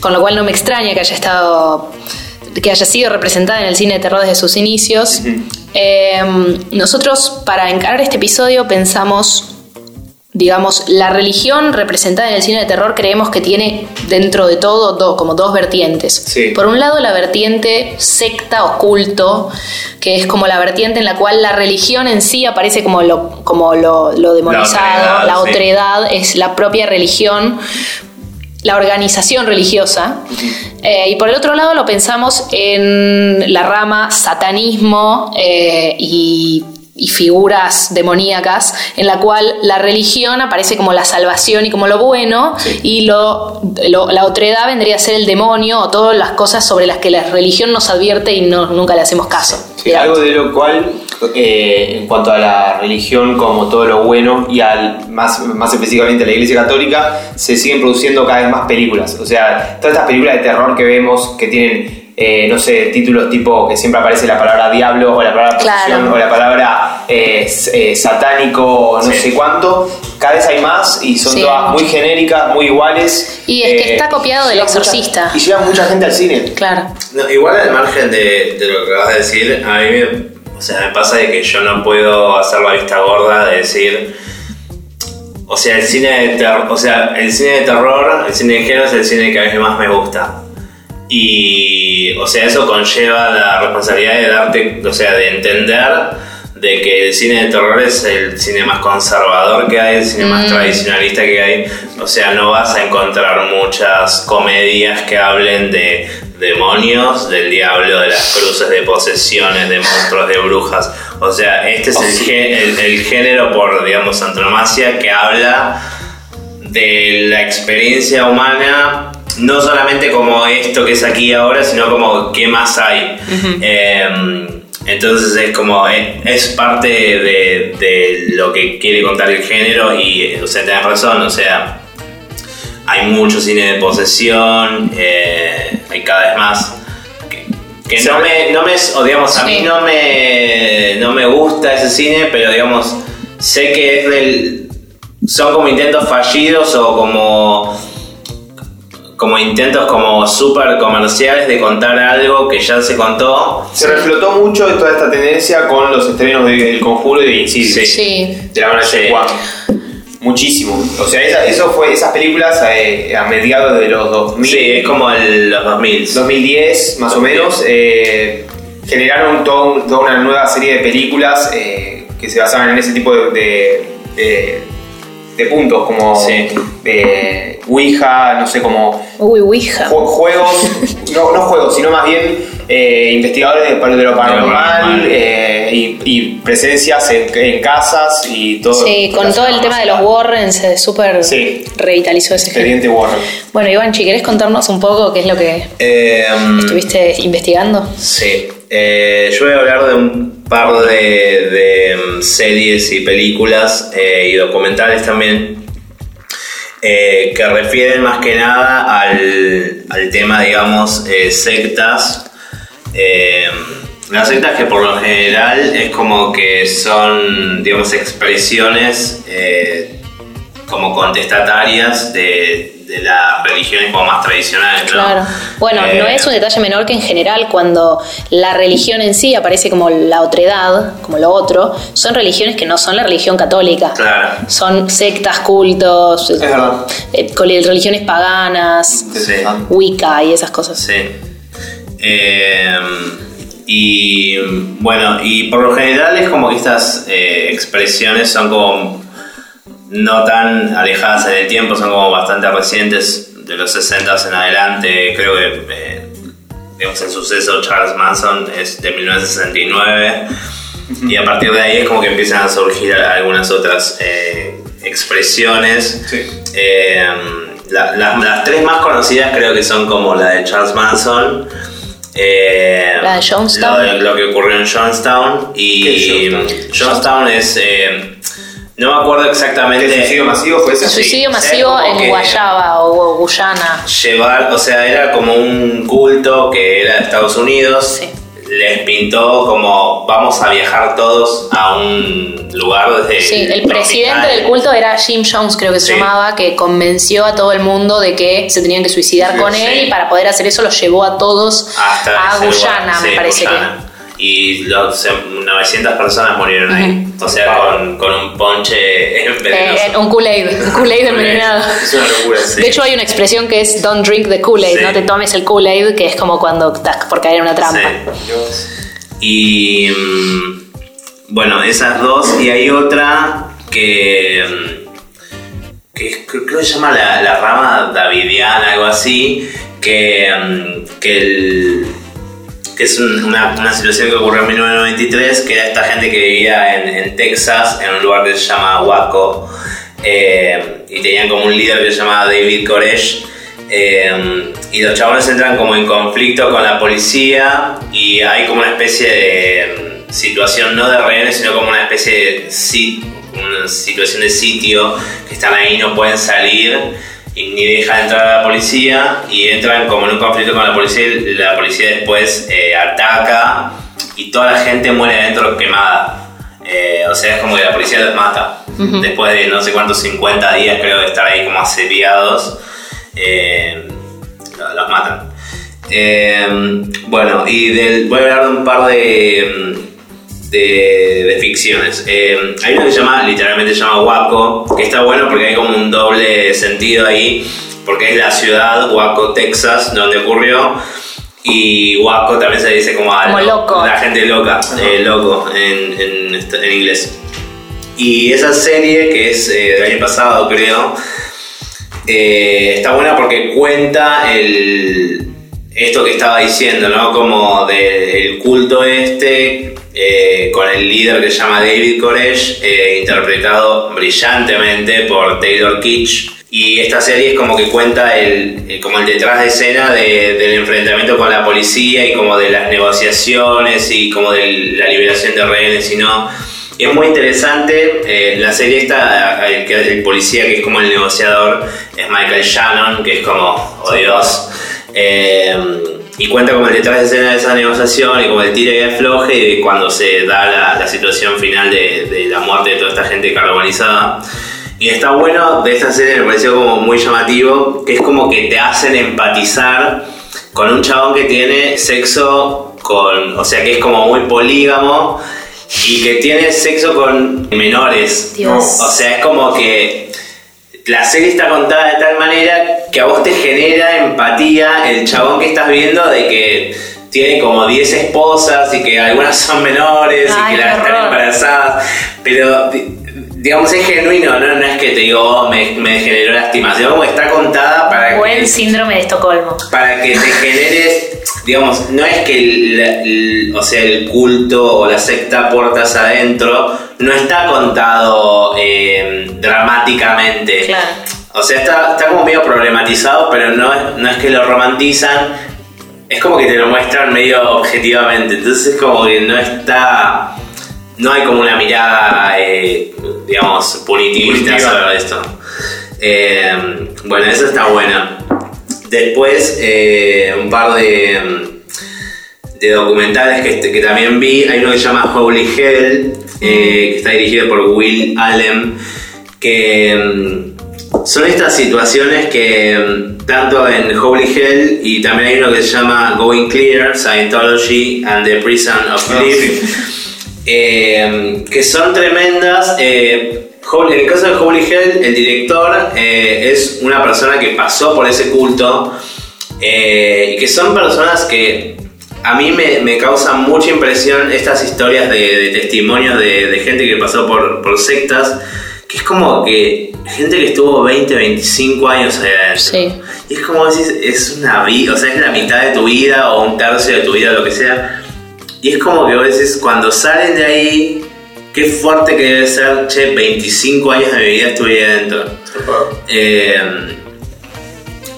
Con lo cual no me extraña que haya estado que haya sido representada en el cine de terror desde sus inicios. Eh, nosotros para encarar este episodio pensamos digamos, la religión representada en el cine de terror creemos que tiene dentro de todo do- como dos vertientes. Sí. Por un lado, la vertiente secta oculto, que es como la vertiente en la cual la religión en sí aparece como lo, como lo, lo demonizado, la otredad, otredad es la propia religión, la organización religiosa. Eh, y por el otro lado lo pensamos en la rama satanismo eh, y, y figuras demoníacas, en la cual la religión aparece como la salvación y como lo bueno, Sí. y lo, lo- la otredad vendría a ser el demonio o todas las cosas sobre las que la religión nos advierte y no, nunca le hacemos caso. Sí, algo de lo cual, eh, en cuanto a la religión como todo lo bueno y al más, más específicamente a la Iglesia Católica, se siguen produciendo cada vez más películas. O sea, todas estas películas de terror que vemos que tienen, eh, no sé, títulos tipo que siempre aparece la palabra diablo o la palabra Claro. o la palabra eh, eh, satánico o no Sí. sé cuánto, cada vez hay más y son Sí, todas muy genéricas, muy iguales. Y es que está copiado del llevan mucha- Exorcista. y llevan mucha gente al cine. Claro. No, igual al margen de, de lo que acabas de decir, a mí me, o sea, me pasa de que yo no puedo hacer la vista gorda de decir. O sea, el cine de terror, o sea, el cine de terror, el cine de género es el cine que a mí más me gusta. Y, o sea, eso conlleva la responsabilidad de darte, o sea, de entender de que el cine de terror es el cine más conservador que hay, el cine más tradicionalista que hay. O sea, no vas a encontrar muchas comedias que hablen de, demonios, del diablo, de las cruces, de posesiones, de monstruos, de brujas. O sea, este es el, gé- el- el género por, digamos, antonomasia que habla de la experiencia humana, no solamente como esto que es aquí ahora, sino como qué más hay. Eh, entonces es como, es, es parte de, de lo que quiere contar el género y, o sea, tenés razón, o sea, hay mucho cine de posesión, eh, hay cada vez más. Que, que no me, no me, o digamos, a mí no me, no me gusta ese cine, pero digamos, sé que es del, son como intentos fallidos o como como intentos como súper comerciales de contar algo que ya se contó. Se reflotó mucho de toda esta tendencia con los estrenos de El Conjuro y de Insidious. Sí. De la mano de. Muchísimo. O sea, esa- eso fue, esas películas eh, a mediados de los 2000. Sí, es como el, los 2000. 2010 más o menos, eh, generaron todo toda una nueva serie de películas eh, que se basaban en ese tipo de, de, de- de puntos, como Sí. de Ouija, no sé, como Uy, Ouija. ju- juegos, no, no juegos, sino más bien eh, investigadores de, de lo paranormal eh, y, y presencias en, en casas y todo. Sí, con todo el tema de los Warren se súper Sí. revitalizó ese género. Expediente Warren. Bueno, Ivanchi, ¿querés contarnos un poco qué es lo que Eh, estuviste investigando? Sí, eh, yo voy a hablar de un par de, mm, series y películas eh, y documentales también eh, que refieren más que nada al, al tema, digamos, sectas. Las sectas que por lo general es como que son, digamos, expresiones como contestatarias de, de las religiones como más tradicionales. ¿no? Claro. Bueno, Eh, no es un detalle menor que en general cuando la religión en sí aparece como la otredad, como lo otro, son religiones que no son la religión católica. Claro. Son sectas, cultos, Es eh, religiones paganas, Sí. Wicca y esas cosas. Sí. Eh, y bueno, y por lo general es como que estas eh, expresiones son como no tan alejadas en el tiempo, son como bastante recientes, de los 60 en adelante. Creo que eh, digamos, el suceso Charles Manson es de 1969 y a partir de ahí es como que empiezan a surgir algunas otras eh, expresiones. Sí. Eh, la- la- las tres más conocidas creo que son como la de Charles Manson. eh, La de Jonestown. Lo, que ocurrió en Jonestown. Y ¿Qué es Jonestown? Jonestown es. No me acuerdo exactamente. ¿El suicidio masivo fue ese? Suicidio Sí, masivo en que- Guayaba o Guyana. Llevar, o sea, era como un culto que era de Estados Unidos. Sí. Les pintó como vamos a viajar todos a un lugar desde. Sí, el presidente del culto era Jim Jones, creo que se Sí. llamaba, que convenció a todo el mundo de que se tenían que suicidar Sí, con sí. él y para poder hacer eso los llevó a todos hasta a Guyana, me parece Guyana. Y los, 900 personas murieron ahí. O sea, Wow. con, con un ponche envenenoso. Eh, un Kool-Aid, un Kool-Aid envenenado. Es una locura. Sí. De hecho, hay una expresión que es don't drink the Kool-Aid, Sí. no te tomes el Kool-Aid, que es como cuando estás por caer en una trampa. Sí. Y mm, bueno, esas dos. Y hay otra que, mm, que es- creo que se llama la, la rama davidiana, algo así, que, mm, que, el- que es un- una, una situación que ocurrió en 1993, que era esta gente que vivía en, en Texas, en un lugar que se llama Waco, eh, y tenían como un líder que se llamaba David Koresh. eh, y los chabones entran como en conflicto con la policía y hay como una especie de mm, situación no de rehenes, sino como una especie de si- una situación de sitio que están ahí no pueden salir y ni dejan entrar a la policía y entran como en un conflicto con la policía y la policía después eh, ataca y toda la gente muere adentro quemada. Eh, o sea, es como que la policía los mata. Después de no sé cuántos 50 días creo de estar ahí como asediados, eh, los matan. Bueno, y del, voy a hablar de un par de, de, de ficciones. Eh, hay uno que se llama, literalmente se llama Waco, que está bueno porque hay como un doble sentido ahí, porque es la ciudad, Waco, Texas, donde ocurrió. Y Waco también se dice como, a Como loco. La gente loca, eh, loco en, en, en inglés. Y esa serie, que es eh, del año pasado, creo, eh, está buena porque cuenta el, esto que estaba diciendo, ¿no? Como del culto este, eh, con el líder que se llama David Koresh, eh, interpretado brillantemente por Taylor Kitsch. Y esta serie es como que cuenta el, eh, como el detrás de escena de- del enfrentamiento con la policía y como de las negociaciones y como de la liberación de rehenes y no. Es muy interesante, eh, la serie esta, el, que- el policía que es como el negociador es Michael Shannon, que es como, oh Dios, y cuenta como el detrás de escena de esa negociación y como el tira y afloje y cuando se da la, la situación final de, de la muerte de toda esta gente carbonizada. Y está bueno de esta serie, me pareció como muy llamativo, que es como que te hacen empatizar con un chabón que tiene sexo con, o sea, que es como muy polígamo y que tiene sexo con menores. Dios. O sea, es como que la serie está contada de tal manera que a vos te genera empatía el chabón que estás viendo de que tiene como 10 esposas y que algunas son menores Ay, y que las están embarazadas. Pero di- digamos es genuino, no, no es que te digo, oh, me, me generó lástima, sino como está contada para Buen que síndrome de Estocolmo. para que te generes, digamos, no es que el, el- o sea, el culto o la secta puertas adentro no está contado eh, dramáticamente. Claro. O sea, está, está como medio problematizado, pero no es, no es que lo romantizan, es como que te lo muestran medio objetivamente. Entonces, como que no está. No hay como una mirada, eh, digamos, punitivista sobre esto. Eh, bueno, eso está bueno. Después, eh, un par de, de documentales que, que también vi. Hay uno que se llama Holy Hell, eh, que está dirigido por Will Allen, que son estas situaciones que mm, tanto en Holy Hell y también hay uno que se llama Going Clear, Scientology and the Prison of Ah, Life, eh, que son tremendas. eh, en el caso de Holy Hell, el director eh, es una persona que pasó por ese culto eh, y que son personas que a mí me, me causan mucha impresión estas historias de, de testimonios de, de gente que pasó por, por sectas, que es como que gente que estuvo 20, 25 años ahí adentro. Sí. Y es como decís, es una vida, o sea, es la mitad de tu vida o un tercio de tu vida, lo que sea. Y es como que vos decís, cuando salen de ahí, qué fuerte que debe ser, che, 25 años de mi vida estuve ahí adentro. Eh,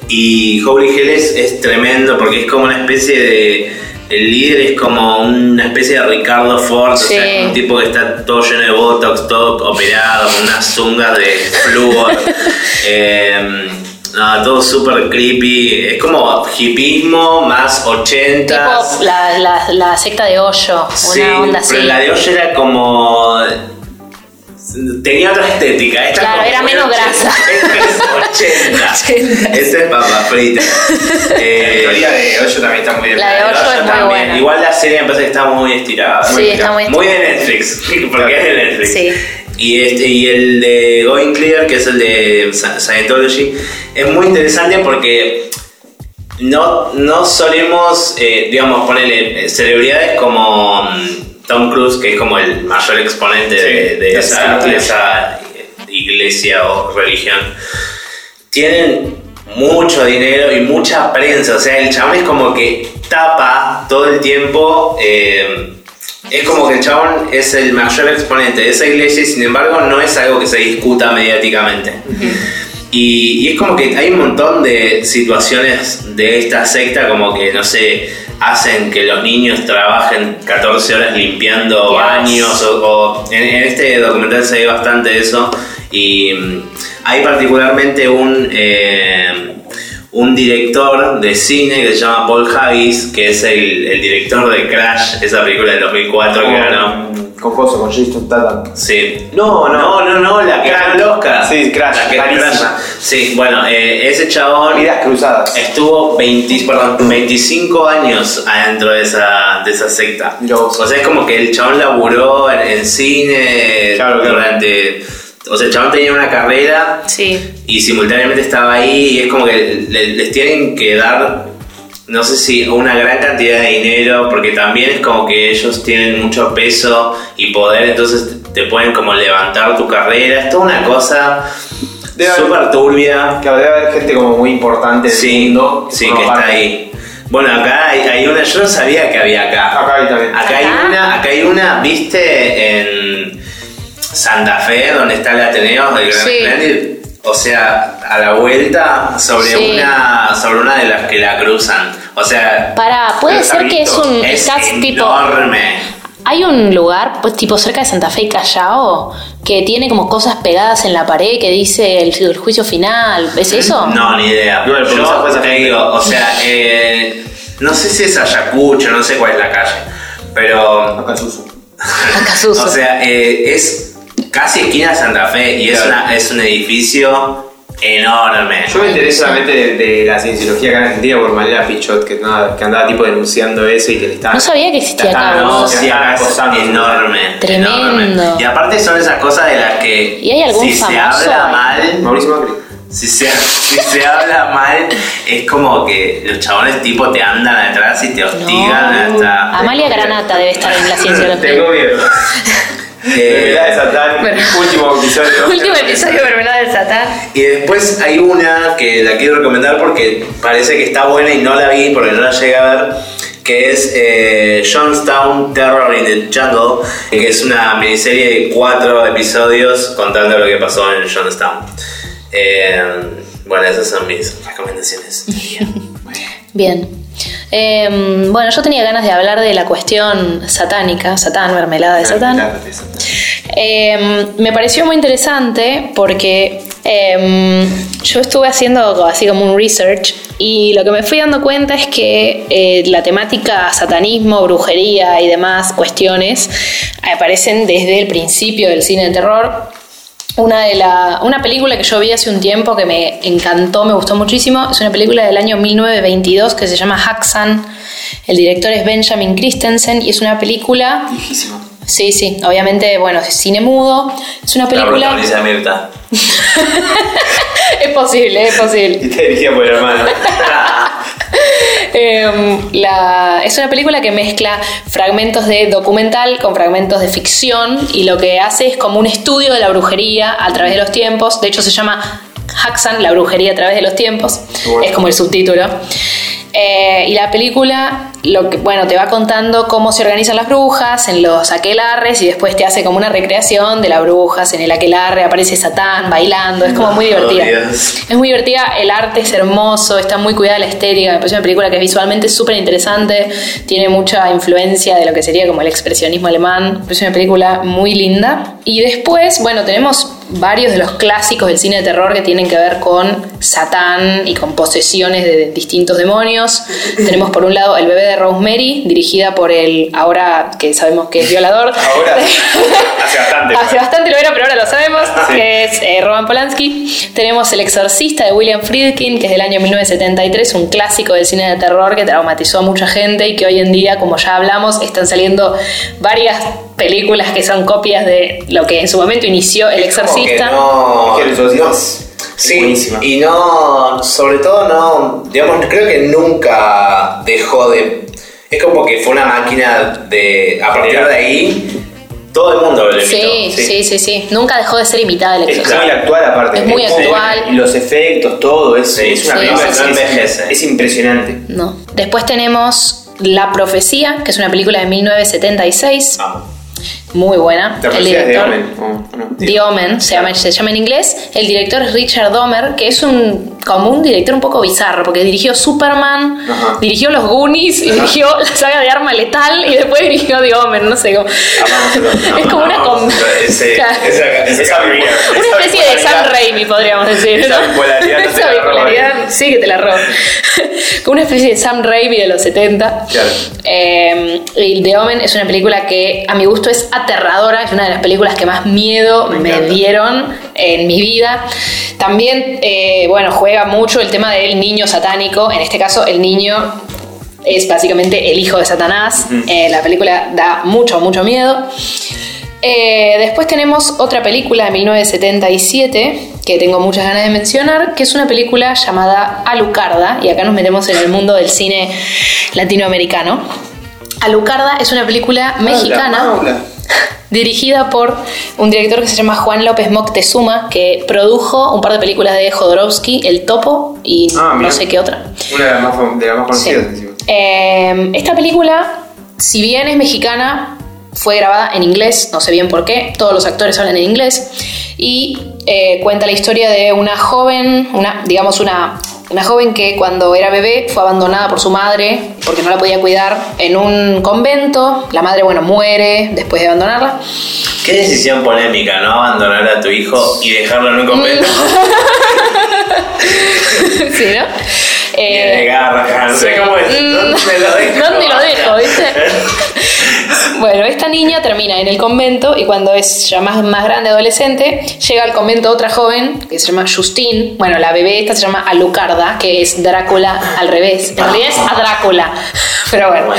y Holy Hell es, es tremendo porque es como una especie de. El líder es como una especie de Ricardo Ford, o sea, un tipo que está todo lleno de botox, todo operado, con unas zungas de flúor. Eh, no, todo súper creepy. Es como hipismo más 80 Tipo la, la, la secta de hoyo, Sí, una onda así. pero la de hoy era como. Tenía otra estética. Esta Claro, era menos grasa. Esta es 80. 80. Esta es papa frita. La Eh, teoría de Hoyo también está muy bien. La de Hoyo Hoyo es muy también. buena. Igual la serie me parece que está muy estirada. Sí, muy, está muy Muy de Netflix. Porque es de Netflix. Sí. Y, este, y el de Going Clear, que es el de Sci- Scientology, es muy interesante porque no, no solemos, eh, digamos, ponerle celebridades como mm, Tom Cruise, que es como el mayor exponente de, Sí, de de esa, de esa iglesia o religión. Tienen mucho dinero y mucha prensa, o sea, el chabón es como que tapa todo el tiempo. eh, es como que el chabón es el mayor exponente de esa iglesia y sin embargo no es algo que se discuta mediáticamente. Y, y es como que hay un montón de situaciones de esta secta como que, no sé, hacen que los niños trabajen 14 horas limpiando baños o, o- en, en este documental se ve bastante eso y mm, hay particularmente un... eh, un director de cine que se llama Paul Haggis, que es el, el director de Crash, esa película del 2004 que ganó. Con Coso, con Jason Statham. Sí. No, no. No, no, no, la que Oscar. Sí, Crash, La que malísima. Crash. Sí, bueno, eh, ese chabón Vidas cruzadas. estuvo 20, perdón, 25 años adentro de esa, de esa secta. Vos. O sea, es como que el chabón laburó en, en cine Claro, claro. durante... O sea, el chabón tenía una carrera Sí. y simultáneamente estaba ahí y es como que le- les tienen que dar, no sé si una gran cantidad de dinero, porque también es como que ellos tienen mucho peso y poder, entonces te pueden como levantar tu carrera, es toda una cosa Debe haber- súper turbia. Claro, debe haber gente como muy importante del Sí, mundo. sí, forma que está ahí. Bueno, acá hay, hay una, yo no sabía que había acá. Acá hay también. Acá hay una, acá hay una, viste, en Santa Fe, donde está el Ateneo del Gran Sí. O sea, a la vuelta sobre Sí. una sobre una de las que la cruzan. O sea, Para, puede ser que es un. es estás tipo. enorme. Hay un lugar, pues tipo cerca de Santa Fe y Callao, que tiene como cosas pegadas en la pared que dice el, el juicio final. ¿Es eso? No, ni idea. No, el Yo te digo, o sea, eh, no sé si es Ayacucho, no sé cuál es la calle, pero Acá Suso. Acá Suso. O sea, eh, es casi esquina de Santa Fe y es, una, es un edificio enorme. Yo me enteré solamente de, de la cienciología acá en Argentina por Malena Pichot, que andaba, que andaba tipo denunciando eso y que le estaba. No sabía que existía acá. No, sí, acosando. enorme. Tremendo. enorme. Y aparte son esas cosas de las que ¿Y hay algún si se famoso? habla mal, Mauricio Macri. si se, si se habla mal, es como que los chabones tipo te andan atrás y te hostigan No. hasta. Amalia Granata debe estar en la ciencia Tengo miedo. Mermelada de Satán, Bueno. último episodio. Último episodio de Mermelada del Satán. Y después hay una que la quiero recomendar porque parece que está buena y no la vi porque no la llegué a ver, que es eh, Johnstown Terror in the Jungle, que es una miniserie de cuatro episodios contando lo que pasó en Johnstown. Eh, bueno, esas son mis recomendaciones. Bien. Eh, bueno, yo tenía ganas de hablar de la cuestión satánica, Satán, mermelada de Satán. Mermelada de Satán. Eh, me pareció muy interesante porque eh, yo estuve haciendo así como un research y lo que me fui dando cuenta es que eh, la temática satanismo, brujería y demás cuestiones aparecen desde el principio del cine de terror. Una, de la, una película que yo vi hace un tiempo que me encantó, me gustó muchísimo, es una película del año 1922 que se llama Haxan. El director es Benjamin Christensen y es una película Viejísimo. Sí, sí, obviamente, bueno, es cine mudo. Es una La película. Mirta. es posible, es posible. Y está dirigida por el hermano. Em, la- es una película que mezcla fragmentos de documental con fragmentos de ficción y lo que hace es como un estudio de la brujería a través de los tiempos. De hecho, se llama Haxan, la brujería a través de los tiempos. Bueno. Es como el subtítulo. Eh, y la película, lo que, bueno, te va contando cómo se organizan las brujas en los aquelarres y después te hace como una recreación de las brujas en el aquelarre, aparece Satán bailando, es como muy Oh, divertida. Es muy divertida, el arte es hermoso, está muy cuidada la estética, me parece una película que es visualmente súper interesante, tiene mucha influencia de lo que sería como el expresionismo alemán, me parece una película muy linda. Y después, bueno, tenemos varios de los clásicos del cine de terror que tienen que ver con Satán y con posesiones de distintos demonios. tenemos por un lado El bebé de Rosemary, dirigida por el, ahora que sabemos que es violador. Ahora, hace bastante. Hace bastante lo era, pero ahora lo sabemos, Sí. que es eh, Roman Polanski. Tenemos El Exorcista de William Friedkin, que es del año 1973, un clásico del cine de terror que traumatizó a mucha gente y que hoy en día, como ya hablamos, están saliendo varias películas que son copias de lo que en su momento inició El Es Exorcista. No, Es que no- es sí, buenísima. y no, sobre todo no, digamos, creo que nunca dejó de. Es como que fue una máquina de. A partir de ahí, todo el mundo lo Sí, imitó. sí, sí, sí, Nunca dejó de ser imitada El Es muy actual aparte. Es muy actual. Y los efectos, todo. Es, Sí, es una sí, película sí, que sí. es- envejece. es impresionante. No. Después tenemos La Profecía, que es una película de 1976, Vamos. Muy buena. La El es de director. Omen, ¿o- o no? The Omen, se llama, se llama en inglés. El director es Richard Domer, que es un como un director un poco bizarro, porque dirigió Superman, Ajá. dirigió Los Goonies, y dirigió la saga de Arma Letal y después dirigió The Omen, no sé cómo. es como una com- Ese- Claro. esa, esa Esa cabrilla. bipolaridad. una especie de Sam Raimi, podríamos decir. Esa ¿no? bipolaridad no Esa bipolaridad sí que te la robo. Como una especie de Sam Raimi de los 70. Claro. Eh, y The Omen es una película que a mi gusto es aterradora, es una de las películas que más miedo Me dieron en mi vida. También, eh, bueno, juega mucho el tema del niño satánico, en este caso el niño es básicamente el hijo de Satanás. Eh, la película da mucho, mucho miedo. Eh, después tenemos otra película de 1977 que tengo muchas ganas de mencionar, que es una película llamada Alucarda, y acá nos metemos en el mundo del cine latinoamericano. Alucarda es una película mexicana Paula. dirigida por un director que se llama Juan López Moctezuma, que produjo un par de películas de Jodorowsky, El Topo y Ah, no sé qué otra. Una de las más, de las más conocidas. Sí. Eh, esta película, si bien es mexicana, fue grabada en inglés, no sé bien por qué, todos los actores hablan en inglés, y eh, cuenta la historia de una joven, una, digamos una, una joven que cuando era bebé fue abandonada por su madre porque no la podía cuidar en un convento, la madre, bueno, muere después de abandonarla. Qué decisión polémica, ¿no? Abandonar a tu hijo y dejarlo en un convento. sí, ¿no? Eh, de garra, no sé sí. cómo es. Mm, ¿Dónde lo dejo? ¿Dónde lo dejo, viste? Bueno, esta niña termina en el convento y cuando es ya más, más grande, adolescente, llega al convento otra joven que se llama Justine. Bueno, la bebé esta se llama Alucarda, que es Drácula al revés. En realidad es a Drácula. Pero bueno.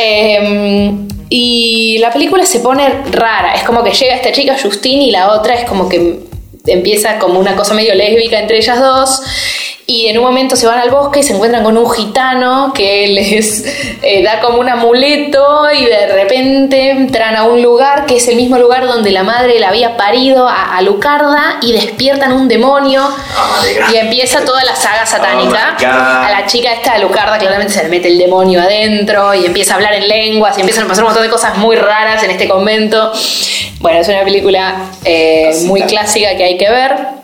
Eh, y la película se pone rara. Es como que llega esta chica Justine y la otra es como que empieza como una cosa medio lésbica entre ellas dos. Y en un momento se van al bosque y se encuentran con un gitano que les eh, da como un amuleto y de repente entran a un lugar que es el mismo lugar donde la madre la había parido a, a Lucarda y despiertan un demonio Oh God. y empieza toda la saga satánica. Oh a la chica esta de Lucarda claramente se le mete el demonio adentro y empieza a hablar en lenguas y empiezan a pasar un montón de cosas muy raras en este convento. Bueno, es una película eh, muy clásica que hay que ver.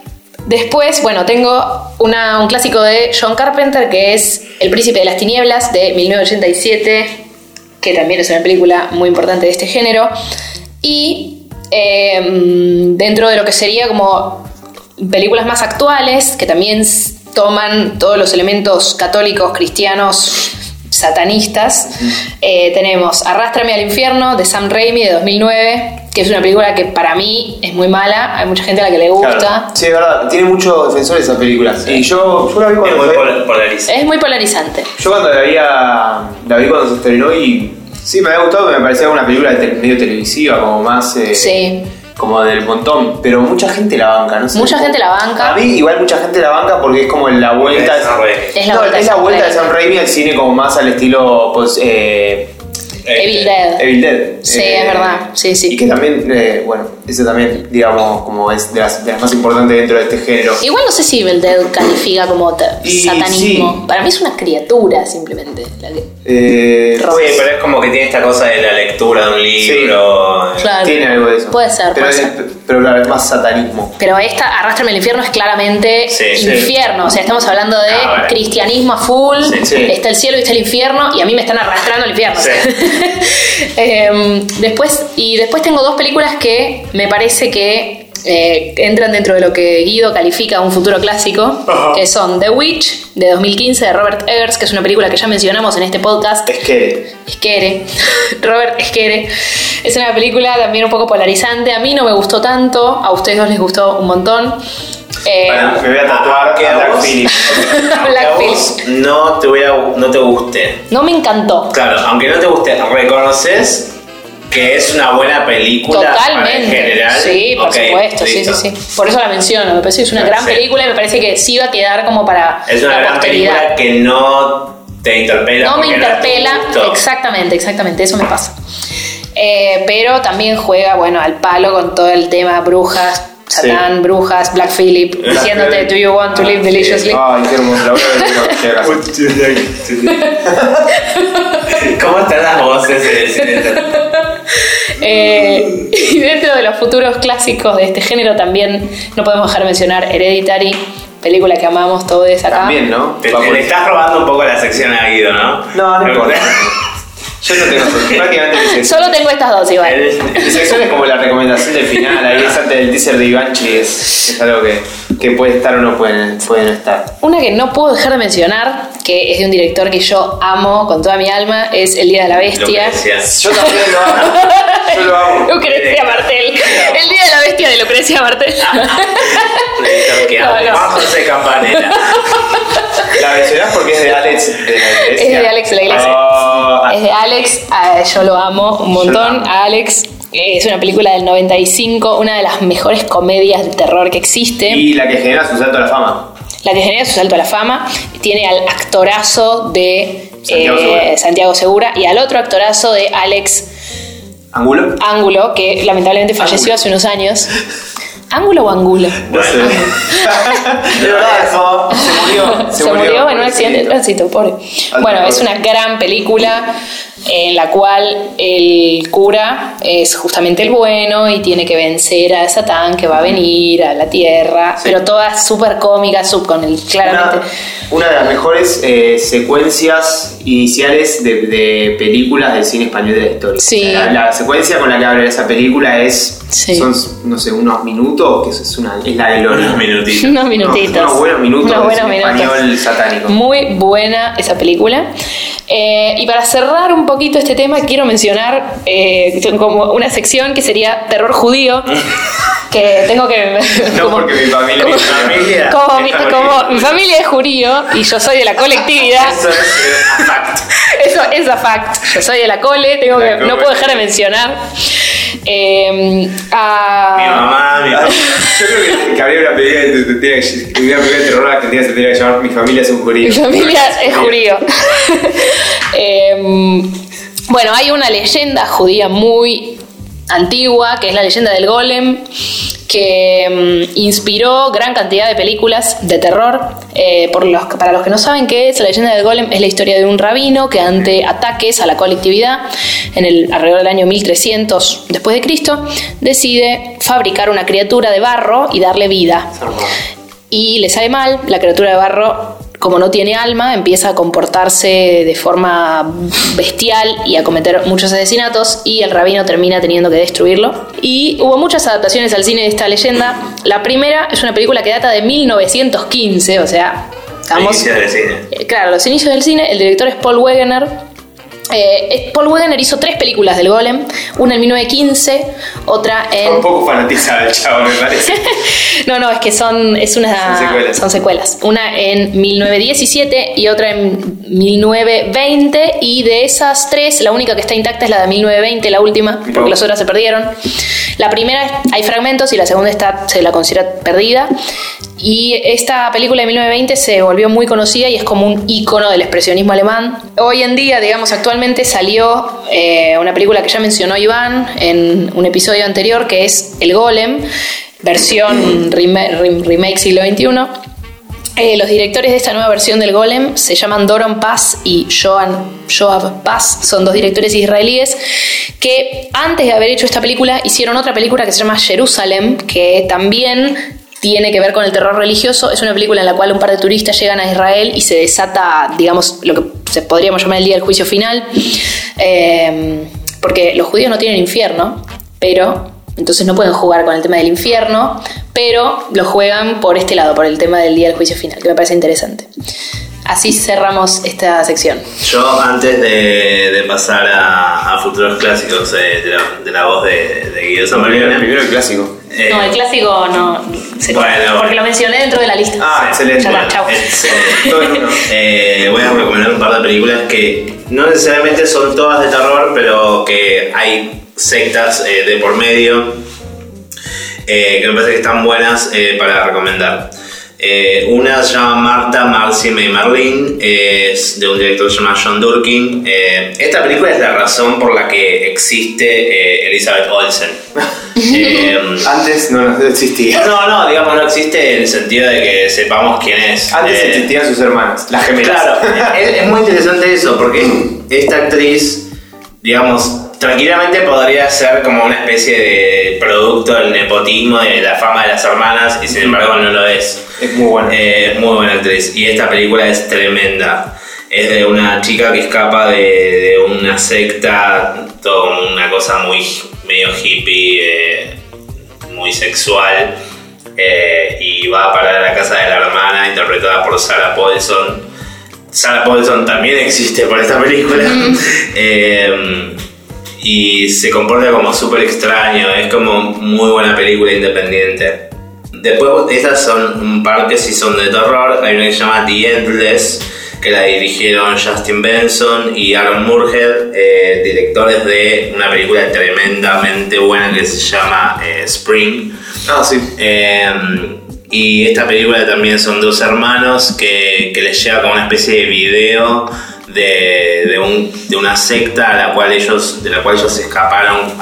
Después, bueno, tengo un clásico de John Carpenter que es El Príncipe de las Tinieblas de 1987, que también es una película muy importante de este género. Y eh, dentro de lo que sería como películas más actuales, que también toman todos los elementos católicos, cristianos, satanistas, eh, tenemos Arrástrame al infierno de Sam Raimi de 2009, que es una película que para mí es muy mala, hay mucha gente a la que le gusta. Claro. Sí, es verdad. Tiene muchos defensores esa película. Y yo, yo la vi Es cuando muy fue- pol- polarizante. Es muy polarizante. Yo cuando la, había, la vi cuando se estrenó y sí, me había gustado, me parecía una película medio televisiva, como más... eh, Sí. Como del montón, pero mucha gente la banca, no sé. Mucha gente la banca. A mí igual mucha gente la banca porque es como la vuelta... Es Raimi. Es la No, vuelta de es la vuelta de Raimi. Sam Raimi al cine como más al estilo pues, eh, Evil Dead. Evil Dead. Sí, Eh, es verdad. Sí, sí. Y que también, eh, bueno, ese también, digamos, como es de las, de las más importantes dentro de este género. Igual no sé si Evil Dead califica como Y satanismo. sí. Para mí es una criatura simplemente. la que- Eh, Ro- Sí, pero es como que tiene esta cosa de la lectura de un libro. Claro. Tiene algo de eso. Puede ser, pero, puede es- ser. Pero claro, es más satanismo. Pero esta, Arrastrame al infierno, es claramente Sí, sí. infierno. O sea, estamos hablando de Ah, cristianismo a full. Sí, sí. Está el cielo y está el infierno. Y a mí me están arrastrando al infierno. Sí. Em, después, y después tengo dos películas que me parece que eh, entran dentro de lo que Guido califica un futuro clásico, Ajá. que son The Witch de 2015 de Robert Eggers, que es una película que ya mencionamos en este podcast. Es que Esquere, Robert Esquere. Es una película también un poco polarizante. A mí no me gustó tanto, a ustedes dos les gustó un montón. Eh, Para- me voy a tatuar aunque a Black Phillip. a no te, hubiera, no te guste. no me encantó. Claro, aunque no te guste, reconoces que es una buena película Totalmente. general. Sí, por Ok, supuesto, sí, sí, sí. Por eso la menciono. Me parece que es una gran Perfecto. película y me parece que sí va a quedar como para Es una la gran película que no te interpela. No me no interpela, exactamente, exactamente, eso me pasa. Eh, pero también juega, bueno, al palo con todo el tema brujas, Satán, brujas, Black Phillip, diciéndote, do you want to live deliciously? Ay, qué hermoso. La voy a ver cuando llegue a casa. ¿Cómo están las voces de decir esto? Eh, y dentro de los futuros clásicos de este género también no podemos dejar de mencionar Hereditary, película que amamos todos acá. También, ¿no? Te, le estás robando un poco la sección a Guido, ¿no? No, no importa. Yo no tengo prácticamente mi sección. Solo tengo estas dos igual. El- Mi sección es como la recomendación del final, ahí es antes del teaser de Ivanchi, es, es algo que, que puede estar o no puede, puede no estar. Una que no puedo dejar de mencionar, que es de un director que yo amo con toda mi alma, es El Día de la Bestia. Yo también lo amo. Yo lo amo. Lucrecia Martel. El Día de la Bestia de Lucrecia Martel. Que No. La mencionás porque es de Alex de la iglesia. Es de Alex de la iglesia. Oh, Es de Alex, ah, yo lo amo un montón. A Alex eh, es una película del 95, una de las mejores comedias de terror que existe. y la que genera su salto a la fama. La que genera su salto a la fama. Tiene al actorazo de Santiago eh, Segura. Santiago Segura y al otro actorazo de Alex ¿Ángulo? Ángulo, que lamentablemente falleció hace unos años. ¿Ángulo o angulo? No sé. De verdad, se murió. Se, murió, en un accidente de tránsito, pobre. Bueno, es una gran película en la cual el cura es justamente el bueno y tiene que vencer a Satán que va a venir a la tierra, pero toda súper cómica, sub con el claramente. Una, una de las mejores eh, secuencias iniciales de, de películas del cine español de la historia. Sí. La, la secuencia con la que abre esa película es. Sí. Son, no sé, unos minutos, que es, una, es la de Lore. unos minutitos. Unos minutitos. unos buenos minutos Unos de buenos minutos. español satánico. Muy buena esa película. Eh, y para cerrar un poquito este tema, quiero mencionar eh, como una sección que sería terror judío. que tengo que. No, como- porque mi familia. Mi familia. como, mi, como mi familia es judío y yo soy de la colectividad. Eso es eh, fact. Eso es a fact. Yo soy de la cole, tengo La que, cole. no puedo dejar de mencionar. Eh, a- Mi mamá, mi papá. Yo creo que, que habría una película de, de- de- terror argentina se tendría que llamar Mi familia es un judío. Mi familia es judío. Em, bueno, hay una leyenda judía muy antigua, que es la leyenda del golem, que em, inspiró gran cantidad de películas de terror. Eh, por los, para los que no saben qué es, la leyenda del golem es la historia de un rabino que ante ataques a la colectividad, en el alrededor del año 1300 después de Cristo, decide fabricar una criatura de barro y darle vida y le sale mal, la criatura de barro, como no tiene alma, empieza a comportarse de forma bestial y a cometer muchos asesinatos y el rabino termina teniendo que destruirlo. Y hubo muchas adaptaciones al cine de esta leyenda. La primera es una película que data de 1915, o sea, estamos... Inicio del cine. Eh, Claro, los inicios del cine, el director es Paul Wegener. Eh, Paul Wegener hizo tres películas del Golem, una en 1915, otra en... Un poco fanatizado el chavo, me parece. no, no, es que son, es una, Son secuelas. son secuelas. Una en 1917 y otra en 1920. Y de esas tres, la única que está intacta es la de 1920, la última, porque Oh. las otras se perdieron. La primera hay fragmentos y la segunda está, se la considera perdida. Y esta película de 1920 se volvió muy conocida y es como un icono del expresionismo alemán. Hoy en día, digamos, actualmente salió eh, una película que ya mencionó Iván en un episodio anterior, que es El Golem, versión rema- rem- remake siglo XXI. Eh, los directores de esta nueva versión del Golem se llaman Doron Paz y Joan, Joab Paz, son dos directores israelíes que antes de haber hecho esta película hicieron otra película que se llama Jerusalem, que también tiene que ver con el terror religioso. Es una película en la cual un par de turistas llegan a Israel y se desata, digamos, lo que se podríamos llamar el día del juicio final, Eh, porque los judíos no tienen infierno, pero entonces no pueden jugar con el tema del infierno, pero lo juegan por este lado, por el tema del día del juicio final, que me parece interesante. Así cerramos esta sección. Yo, antes de, de pasar a, a futuros clásicos eh, de, la, de la voz de, de Guido Primero, Zamorano, primero el clásico. eh, No, el clásico no. se- Bueno, porque bueno. lo mencioné dentro de la lista. Ah, excelente. Ya está, chau. excelente. Eh, voy a recomendar un par de películas que no necesariamente son todas de terror, pero que hay sectas eh, de por medio eh, que me parece que están buenas eh, para recomendar. Eh, una se llama Marta, Marcy, May Marlene, eh, es de un director que se llama John Durkin. Eh, esta película es la razón por la que existe eh, Elizabeth Olsen. Eh, Antes no, no existía. no, no, digamos, no existe en el sentido de que sepamos quién es. Antes Eh, existían sus hermanas, las gemelas. Claro, es, es muy interesante eso, porque esta actriz, digamos, tranquilamente podría ser como una especie de producto del nepotismo, de la fama de las hermanas, y sin embargo no lo es. Es muy bueno. Eh, muy buena actriz. Y esta película es tremenda. Es de una chica que escapa de, de una secta, todo como una cosa muy medio hippie, eh, muy sexual. eh, y va a parar a la casa de la hermana, interpretada por Sarah Paulson. Sarah Paulson también existe por esta película. Eh, y se comporta como súper extraño. Es como muy buena película independiente. Después, estas son un par que sí son de terror. Hay una que se llama The Endless, que la dirigieron Justin Benson y Aaron Murhead, eh, directores de una película tremendamente buena que se llama eh, Spring. Ah, sí. Eh, y esta película también son dos hermanos que, que les llega como una especie de video de, de, un- de una secta a la cual ellos, de la cual ellos escaparon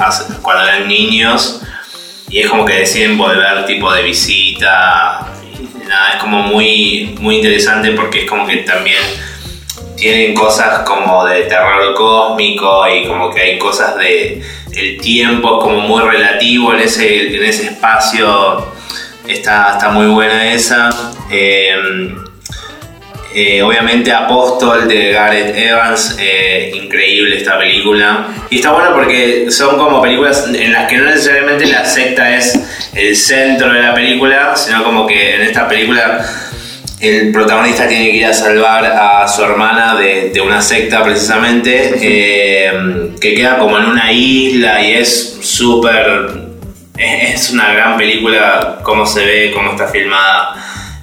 cuando eran niños. Y es como que deciden volver tipo de visita. Y nada, es como muy, muy interesante porque es como que también tienen cosas como de terror cósmico y como que hay cosas de el tiempo como muy relativo en ese, en ese espacio está, está muy buena esa eh, eh, obviamente Apóstol de Gareth Evans eh, increíble esta película y está bueno porque son como películas en las que no necesariamente la secta es el centro de la película sino como que en esta película el protagonista tiene que ir a salvar a su hermana de, una secta precisamente, eh, que queda como en una isla y es súper... Es una gran película, cómo se ve, cómo está filmada.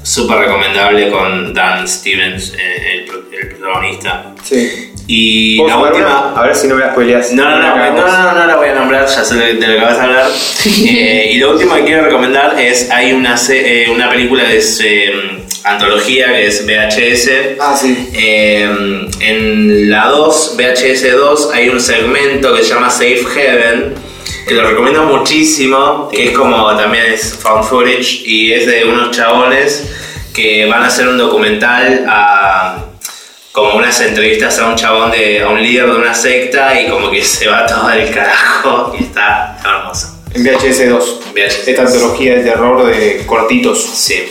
Súper recomendable con Dan Stevens, eh, el, el protagonista. Sí. Y ¿Puedo la última... una? A ver si no me la spoileas. No, no, no, no, no, no la voy a nombrar, ya sé de lo que vas a hablar. Eh, y lo último que quiero recomendar es, hay una, eh, una película es eh, antología, que es VHS. Ah, sí. Eh, en la 2, VHS 2, hay un segmento que se llama Safe Heaven, que lo recomiendo muchísimo, que es como también es found footage y es de unos chabones que van a hacer un documental a como unas entrevistas a un chabón de a un líder de una secta y como que se va todo el carajo y está, hermoso. En VHS 2. VHS. Esta antología de terror de cortitos Sí,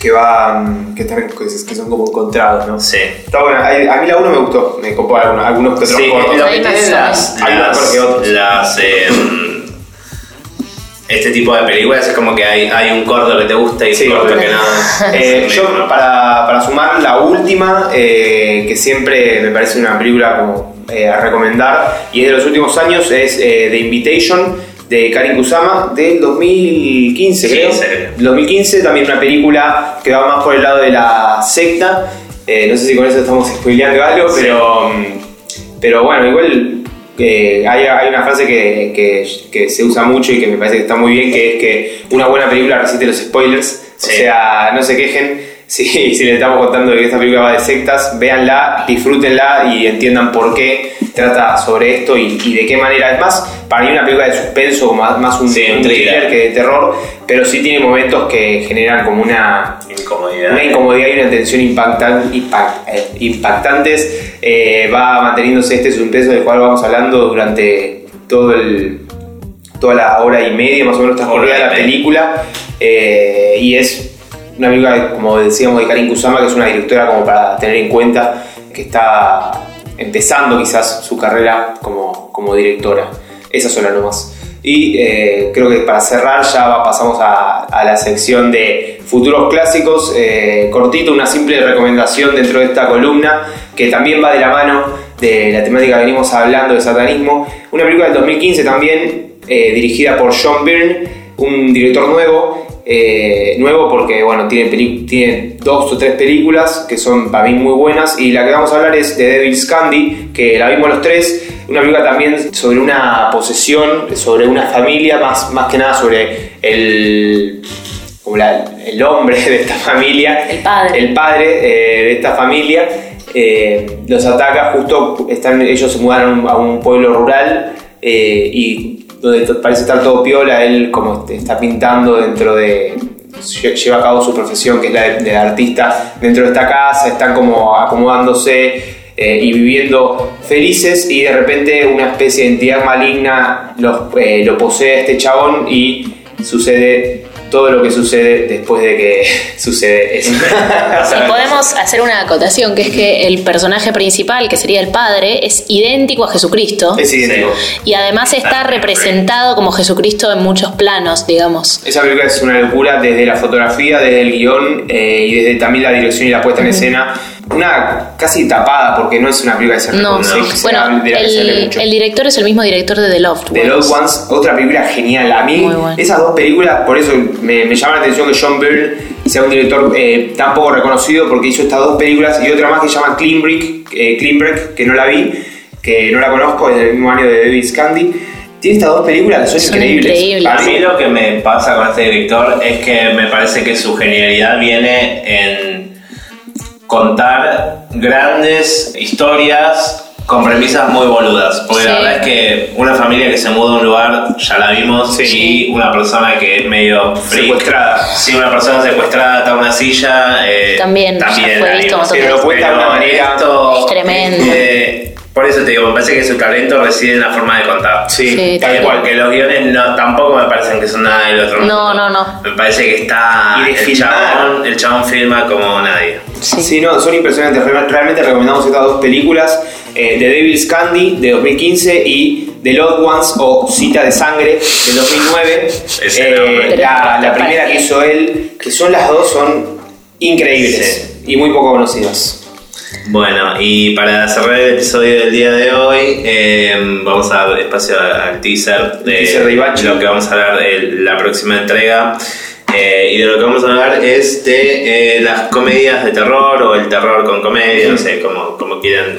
que van. que, están, que son como encontrados, ¿no? sí. Está buena. A mí la 1 me gustó. Me copó algunos, algunos que otros Sí, cortos. Hay mejor que otros. las, eh, este tipo de películas es como que hay, hay un corto que te gusta y un Sí, corto obvio. que no. Eh, yo, para, para sumar la última, eh, que siempre me parece una película como eh, a recomendar, y es de los últimos años, es The Invitation de Karin Kusama del 2015, creo. 15. 2015, también una película que va más por el lado de la secta. No sé si con eso estamos spoileando algo, Sí. pero, mm, pero bueno, igual eh, hay, hay una frase que, que- que se usa mucho y que me parece que está muy bien, que es que una buena película resiste los spoilers. O sea, no se quejen si, si les estamos contando que esta película va de sectas, véanla, disfrútenla y entiendan por qué trata sobre esto y, y de qué manera. Es más, para mí una película de suspenso, más, más un, Sí, thriller. que de terror, pero sí tiene momentos que generan como una, Incomodidad. una incomodidad y una tensión impactan- impact- eh, impactantes. Eh, va manteniéndose este suspenso del cual vamos hablando durante todo el, toda la hora y media más o menos transcurrida la película. Eh, y es una película, como decíamos, de Karin Kusama, que es una directora como para tener en cuenta que está empezando quizás su carrera como, como directora. Esa sola nomás. Y eh, creo que para cerrar ya pasamos a, a la sección de futuros clásicos. Eh, cortito, una simple recomendación dentro de esta columna que también va de la mano de la temática que venimos hablando de satanismo. Una película del 2015 también, eh, dirigida por John Byrne, un director nuevo. eh, nuevo porque bueno tiene, tiene dos o tres películas que son para mí muy buenas y la que vamos a hablar es de Devil's Candy que la vimos los tres una película también sobre una posesión sobre una familia más, más que nada sobre el como la- el hombre de esta familia El padre. el padre eh, de esta familia eh, los ataca justo están ellos se mudaron a un pueblo rural eh, y donde parece estar todo piola él como est- está pintando dentro de lle- lleva a cabo su profesión que es la de, de artista dentro de esta casa están como acomodándose eh, y viviendo felices y de repente una especie de entidad maligna los, eh, lo posee a este chabón y sucede todo lo que sucede después de que sucede eso. Sí, podemos hacer una acotación, que es que el personaje principal, que sería el padre, es idéntico a Jesucristo. Es idéntico. Y además está representado como Jesucristo en muchos planos, digamos. Esa película es una locura desde la fotografía, desde el guion eh, y desde también la dirección y la puesta en escena. Una casi tapada porque no es una película que se No, reconoce, que se bueno, de que se el, el director es el mismo director de The Loft. The Lost Ones, otra película genial. A mí, esas dos películas, por eso me, me llama la atención que John Byrne sea un director eh, tan poco reconocido porque hizo estas dos películas y otra más que se llama Clean Break, eh, Clean Break, que no la vi, que no la conozco, es del mismo año de Devil's Candy. Tiene estas dos películas que son, Son increíbles. increíbles. A mí lo que me pasa con este director es que me parece que su genialidad viene en contar grandes historias con premisas muy boludas. Porque la verdad es que una familia que se muda a un lugar, ya la vimos, Sí. y una persona que es medio freak. Secuestrada. Sí, una persona secuestrada ata a una silla. eh, También, ya fue visto Pero manera- esto, Es tremendo. eh, por eso te digo, me parece que su talento reside en la forma de contar. Sí, Sí, tal cual. porque los guiones no, tampoco me parecen que son nada del otro mundo. No, no, no. Me parece que está. Y de el, chabón, el chabón filma como nadie. Sí. Sí, no, son impresionantes. Real- Realmente recomendamos estas dos películas: eh, The Devil's Candy de 2015 y The Lost Ones o Cita de Sangre de 2009. Ese Eh, la, la primera que hizo él, que son las dos, son increíbles y muy poco conocidas. Bueno, y para cerrar el episodio del día de hoy, eh, vamos a dar espacio al teaser de, Teaser de lo que vamos a hablar de la próxima entrega. Eh, y de lo que vamos a hablar es de eh, las comedias de terror o el terror con comedia, no sé, como, como quieran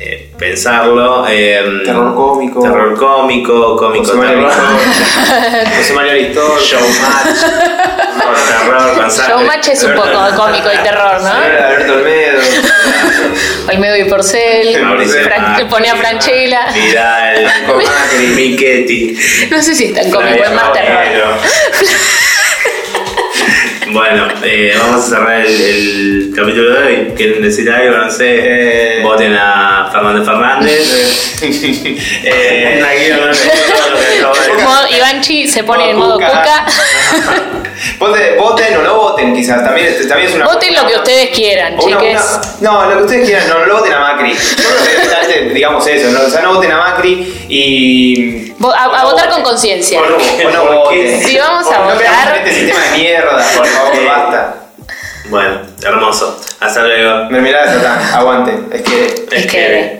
eh, pensarlo. Eh, Terror cómico. Terror cómico, cómico José terror. José María Aristor. Showmatch. terror, con. Showmatch es un poco cómico y terror, ¿no? Alberto Olmedo. Olmedo y Porcel, Fran- pone a Franchella. Vidal, Macri. No sé si es tan cómico, es más terror. Bueno, eh, vamos a cerrar el, el capítulo de hoy. ¿Quieren decir algo? No sé. Eh. Voten a Fernández Fernández. eh, no Ivanchi se pone en modo cuca. Voten, voten o no voten, quizás. También, también es una. Voten lo que ustedes quieran, una- chiques. una- no, lo que ustedes quieran, no, no lo voten a Macri. Directamente digamos eso, ¿no? o sea, no voten a Macri y. A, a votar con conciencia. O no, o no ¿Por qué? voten. Si vamos a no votar- este sistema de mierda, por favor, basta. Bueno, hermoso. Hasta luego. De Satán, aguante. Es que. Es que-